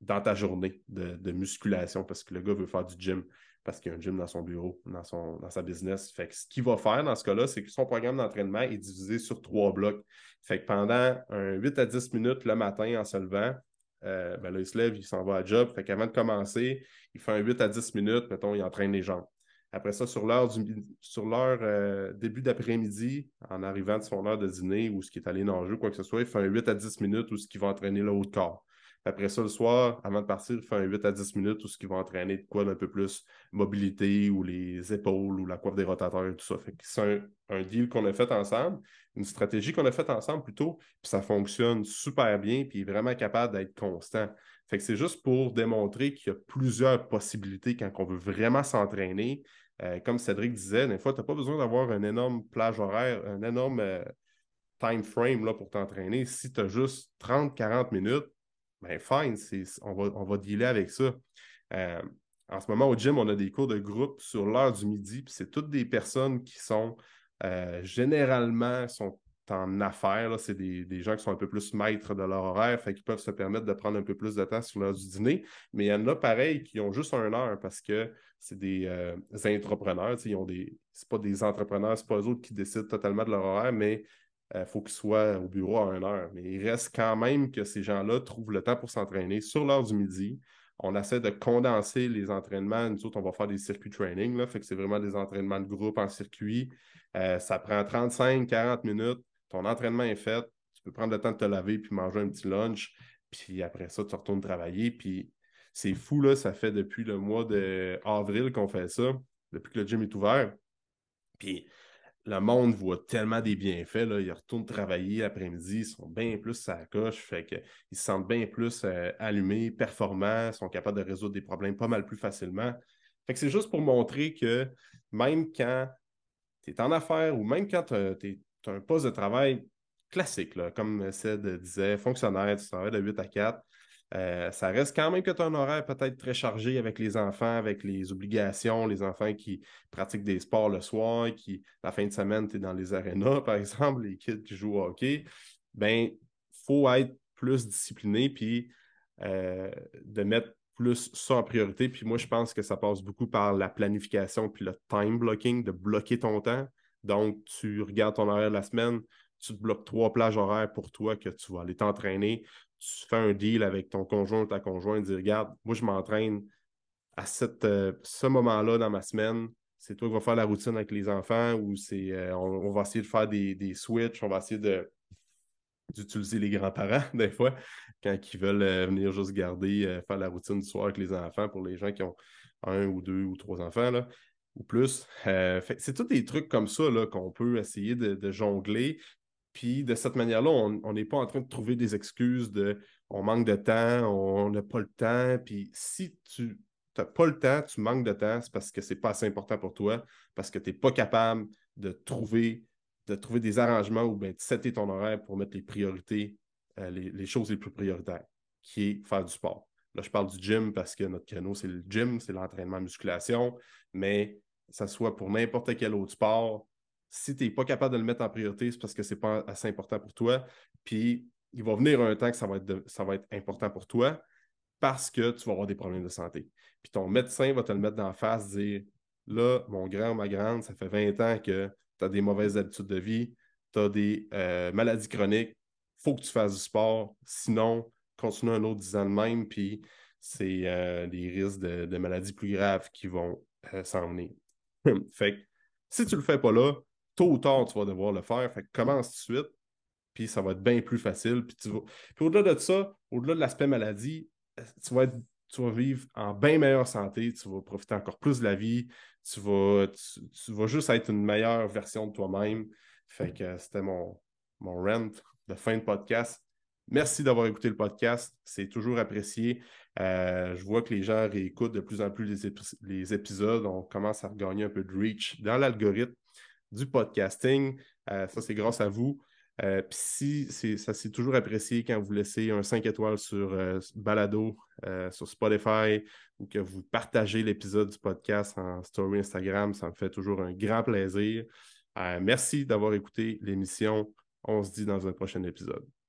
dans ta journée de, musculation? Parce que le gars veut faire du gym parce qu'il y a un gym dans son bureau, dans, sa business. Fait que ce qu'il va faire dans ce cas-là, c'est que son programme d'entraînement est divisé sur trois blocs. Fait que pendant un 8 à 10 minutes le matin en se levant, euh, ben là, il se lève, il s'en va à job. Fait qu'avant de commencer, il fait un 8 à 10 minutes, mettons, il entraîne les jambes. Après ça, sur l'heure euh, début d'après-midi, en arrivant de son heure de dîner ou ce qui est allé nager ou quoi que ce soit, il fait un 8 à 10 minutes où ce qui va entraîner le haut de corps. Après ça, le soir, avant de partir, il fait un 8 à 10 minutes où ce qui va entraîner de quoi d'un peu plus mobilité ou les épaules ou la coiffe des rotateurs et tout ça. c'est un, deal qu'on a fait ensemble, une stratégie qu'on a faite ensemble plutôt, puis ça fonctionne super bien, puis il est vraiment capable d'être constant. Fait que c'est juste pour démontrer qu'il y a plusieurs possibilités quand on veut vraiment s'entraîner. Euh, comme Cédric disait, des fois, tu n'as pas besoin d'avoir un énorme plage horaire, un énorme euh, time frame là, pour t'entraîner. Si tu as juste 30-40 minutes, ben fine, on, va, on va dealer avec ça. Euh, en ce moment, au gym, on a des cours de groupe sur l'heure du midi, puis c'est toutes des personnes qui sont généralement sont en affaires. C'est des, gens qui sont un peu plus maîtres de leur horaire, fait qu'ils peuvent se permettre de prendre un peu plus de temps sur l'heure du dîner. Mais il y en a pareil qui ont juste un heure parce que c'est des, euh, entrepreneurs. Ils ont des. C'est pas des entrepreneurs, c'est pas eux autres qui décident totalement de leur horaire, mais il euh, faut qu'ils soient au bureau à 1 heure. Mais il reste quand même que ces gens-là trouvent le temps pour s'entraîner sur l'heure du midi. On essaie de condenser les entraînements. Nous autres, on va faire des circuits training. Là, fait que c'est vraiment des entraînements de groupe en circuit. Euh, ça prend 35-40 minutes. Ton entraînement est fait. Tu peux prendre le temps de te laver puis manger un petit lunch. Puis après ça, tu retournes travailler. Puis c'est fou, là. Ça fait depuis le mois d'avril qu'on fait ça, depuis que le gym est ouvert. Puis le monde voit tellement des bienfaits. Là. Ils retournent travailler l'après-midi, ils sont bien plus à la coche, fait qu'ils se sentent bien plus euh, allumés, performants, sont capables de résoudre des problèmes pas mal plus facilement. Fait que c'est juste pour montrer que même quand tu es en affaires ou même quand tu as, un poste de travail classique, là, comme Ced disait, fonctionnaire, tu travailles de 8 à 4, euh, ça reste quand même que tu as un horaire peut-être très chargé avec les enfants, avec les obligations, les enfants qui pratiquent des sports le soir, qui, la fin de semaine, tu es dans les arénas, par exemple, les kids qui jouent au hockey. Ben, faut être plus discipliné, puis euh, de mettre plus ça en priorité. Puis moi, je pense que ça passe beaucoup par la planification puis le time blocking, de bloquer ton temps. Donc, tu regardes ton horaire de la semaine, tu te bloques trois plages horaires pour toi que tu vas aller t'entraîner tu fais un deal avec ton conjoint ou ta conjointe, dis regarde, moi je m'entraîne à cette, euh, ce moment-là dans ma semaine. C'est toi qui vas faire la routine avec les enfants ou c'est euh, on, va essayer de faire des, des switches, on va essayer de d'utiliser les grands-parents des fois quand ils veulent euh, venir juste garder, faire la routine du soir avec les enfants pour les gens qui ont un ou deux ou trois enfants là, ou plus. c'est tous des trucs comme ça qu'on peut essayer de, jongler. Puis de cette manière-là, on n'est pas en train de trouver des excuses de on manque de temps, on n'a pas le temps. Puis si tu n'as pas le temps, tu manques de temps, c'est parce que ce n'est pas assez important pour toi, parce que tu n'es pas capable de trouver, de trouver des arrangements ou bien de setter ton horaire pour mettre les priorités, euh, les, choses les plus prioritaires, qui est faire du sport. Là, je parle du gym parce que notre canot, c'est le gym, c'est l'entraînement musculation, mais ça soit pour n'importe quel autre sport, si tu n'es pas capable de le mettre en priorité, c'est parce que ce n'est pas assez important pour toi. Puis il va venir un temps que ça va, être ça va être important pour toi parce que tu vas avoir des problèmes de santé. Puis ton médecin va te le mettre dans la face, dire Là, mon grand, ma grande, ça fait 20 ans que tu as des mauvaises habitudes de vie, tu as des euh, maladies chroniques, faut que tu fasses du sport, sinon, continue un autre 10 ans de même, puis c'est euh, des risques de, maladies plus graves qui vont euh, s'en venir. fait que si tu le fais pas là, tôt ou tard, tu vas devoir le faire. Fait que commence tout de suite, puis ça va être bien plus facile. Puis, au-delà de ça, au-delà de l'aspect maladie, tu vas, tu vas vivre en bien meilleure santé, tu vas profiter encore plus de la vie, tu vas, tu, vas juste être une meilleure version de toi-même. Fait que c'était mon, mon rant de fin de podcast. Merci d'avoir écouté le podcast. C'est toujours apprécié. Euh, je vois que les gens réécoutent de plus en plus les, épisodes. On commence à regagner un peu de reach dans l'algorithme du podcasting. Euh, ça, c'est grâce à vous. Euh, puis si ça c'est toujours apprécié quand vous laissez un 5 étoiles sur Balado, sur Spotify, ou que vous partagez l'épisode du podcast en story Instagram, ça me fait toujours un grand plaisir. merci d'avoir écouté l'émission. On se dit dans un prochain épisode.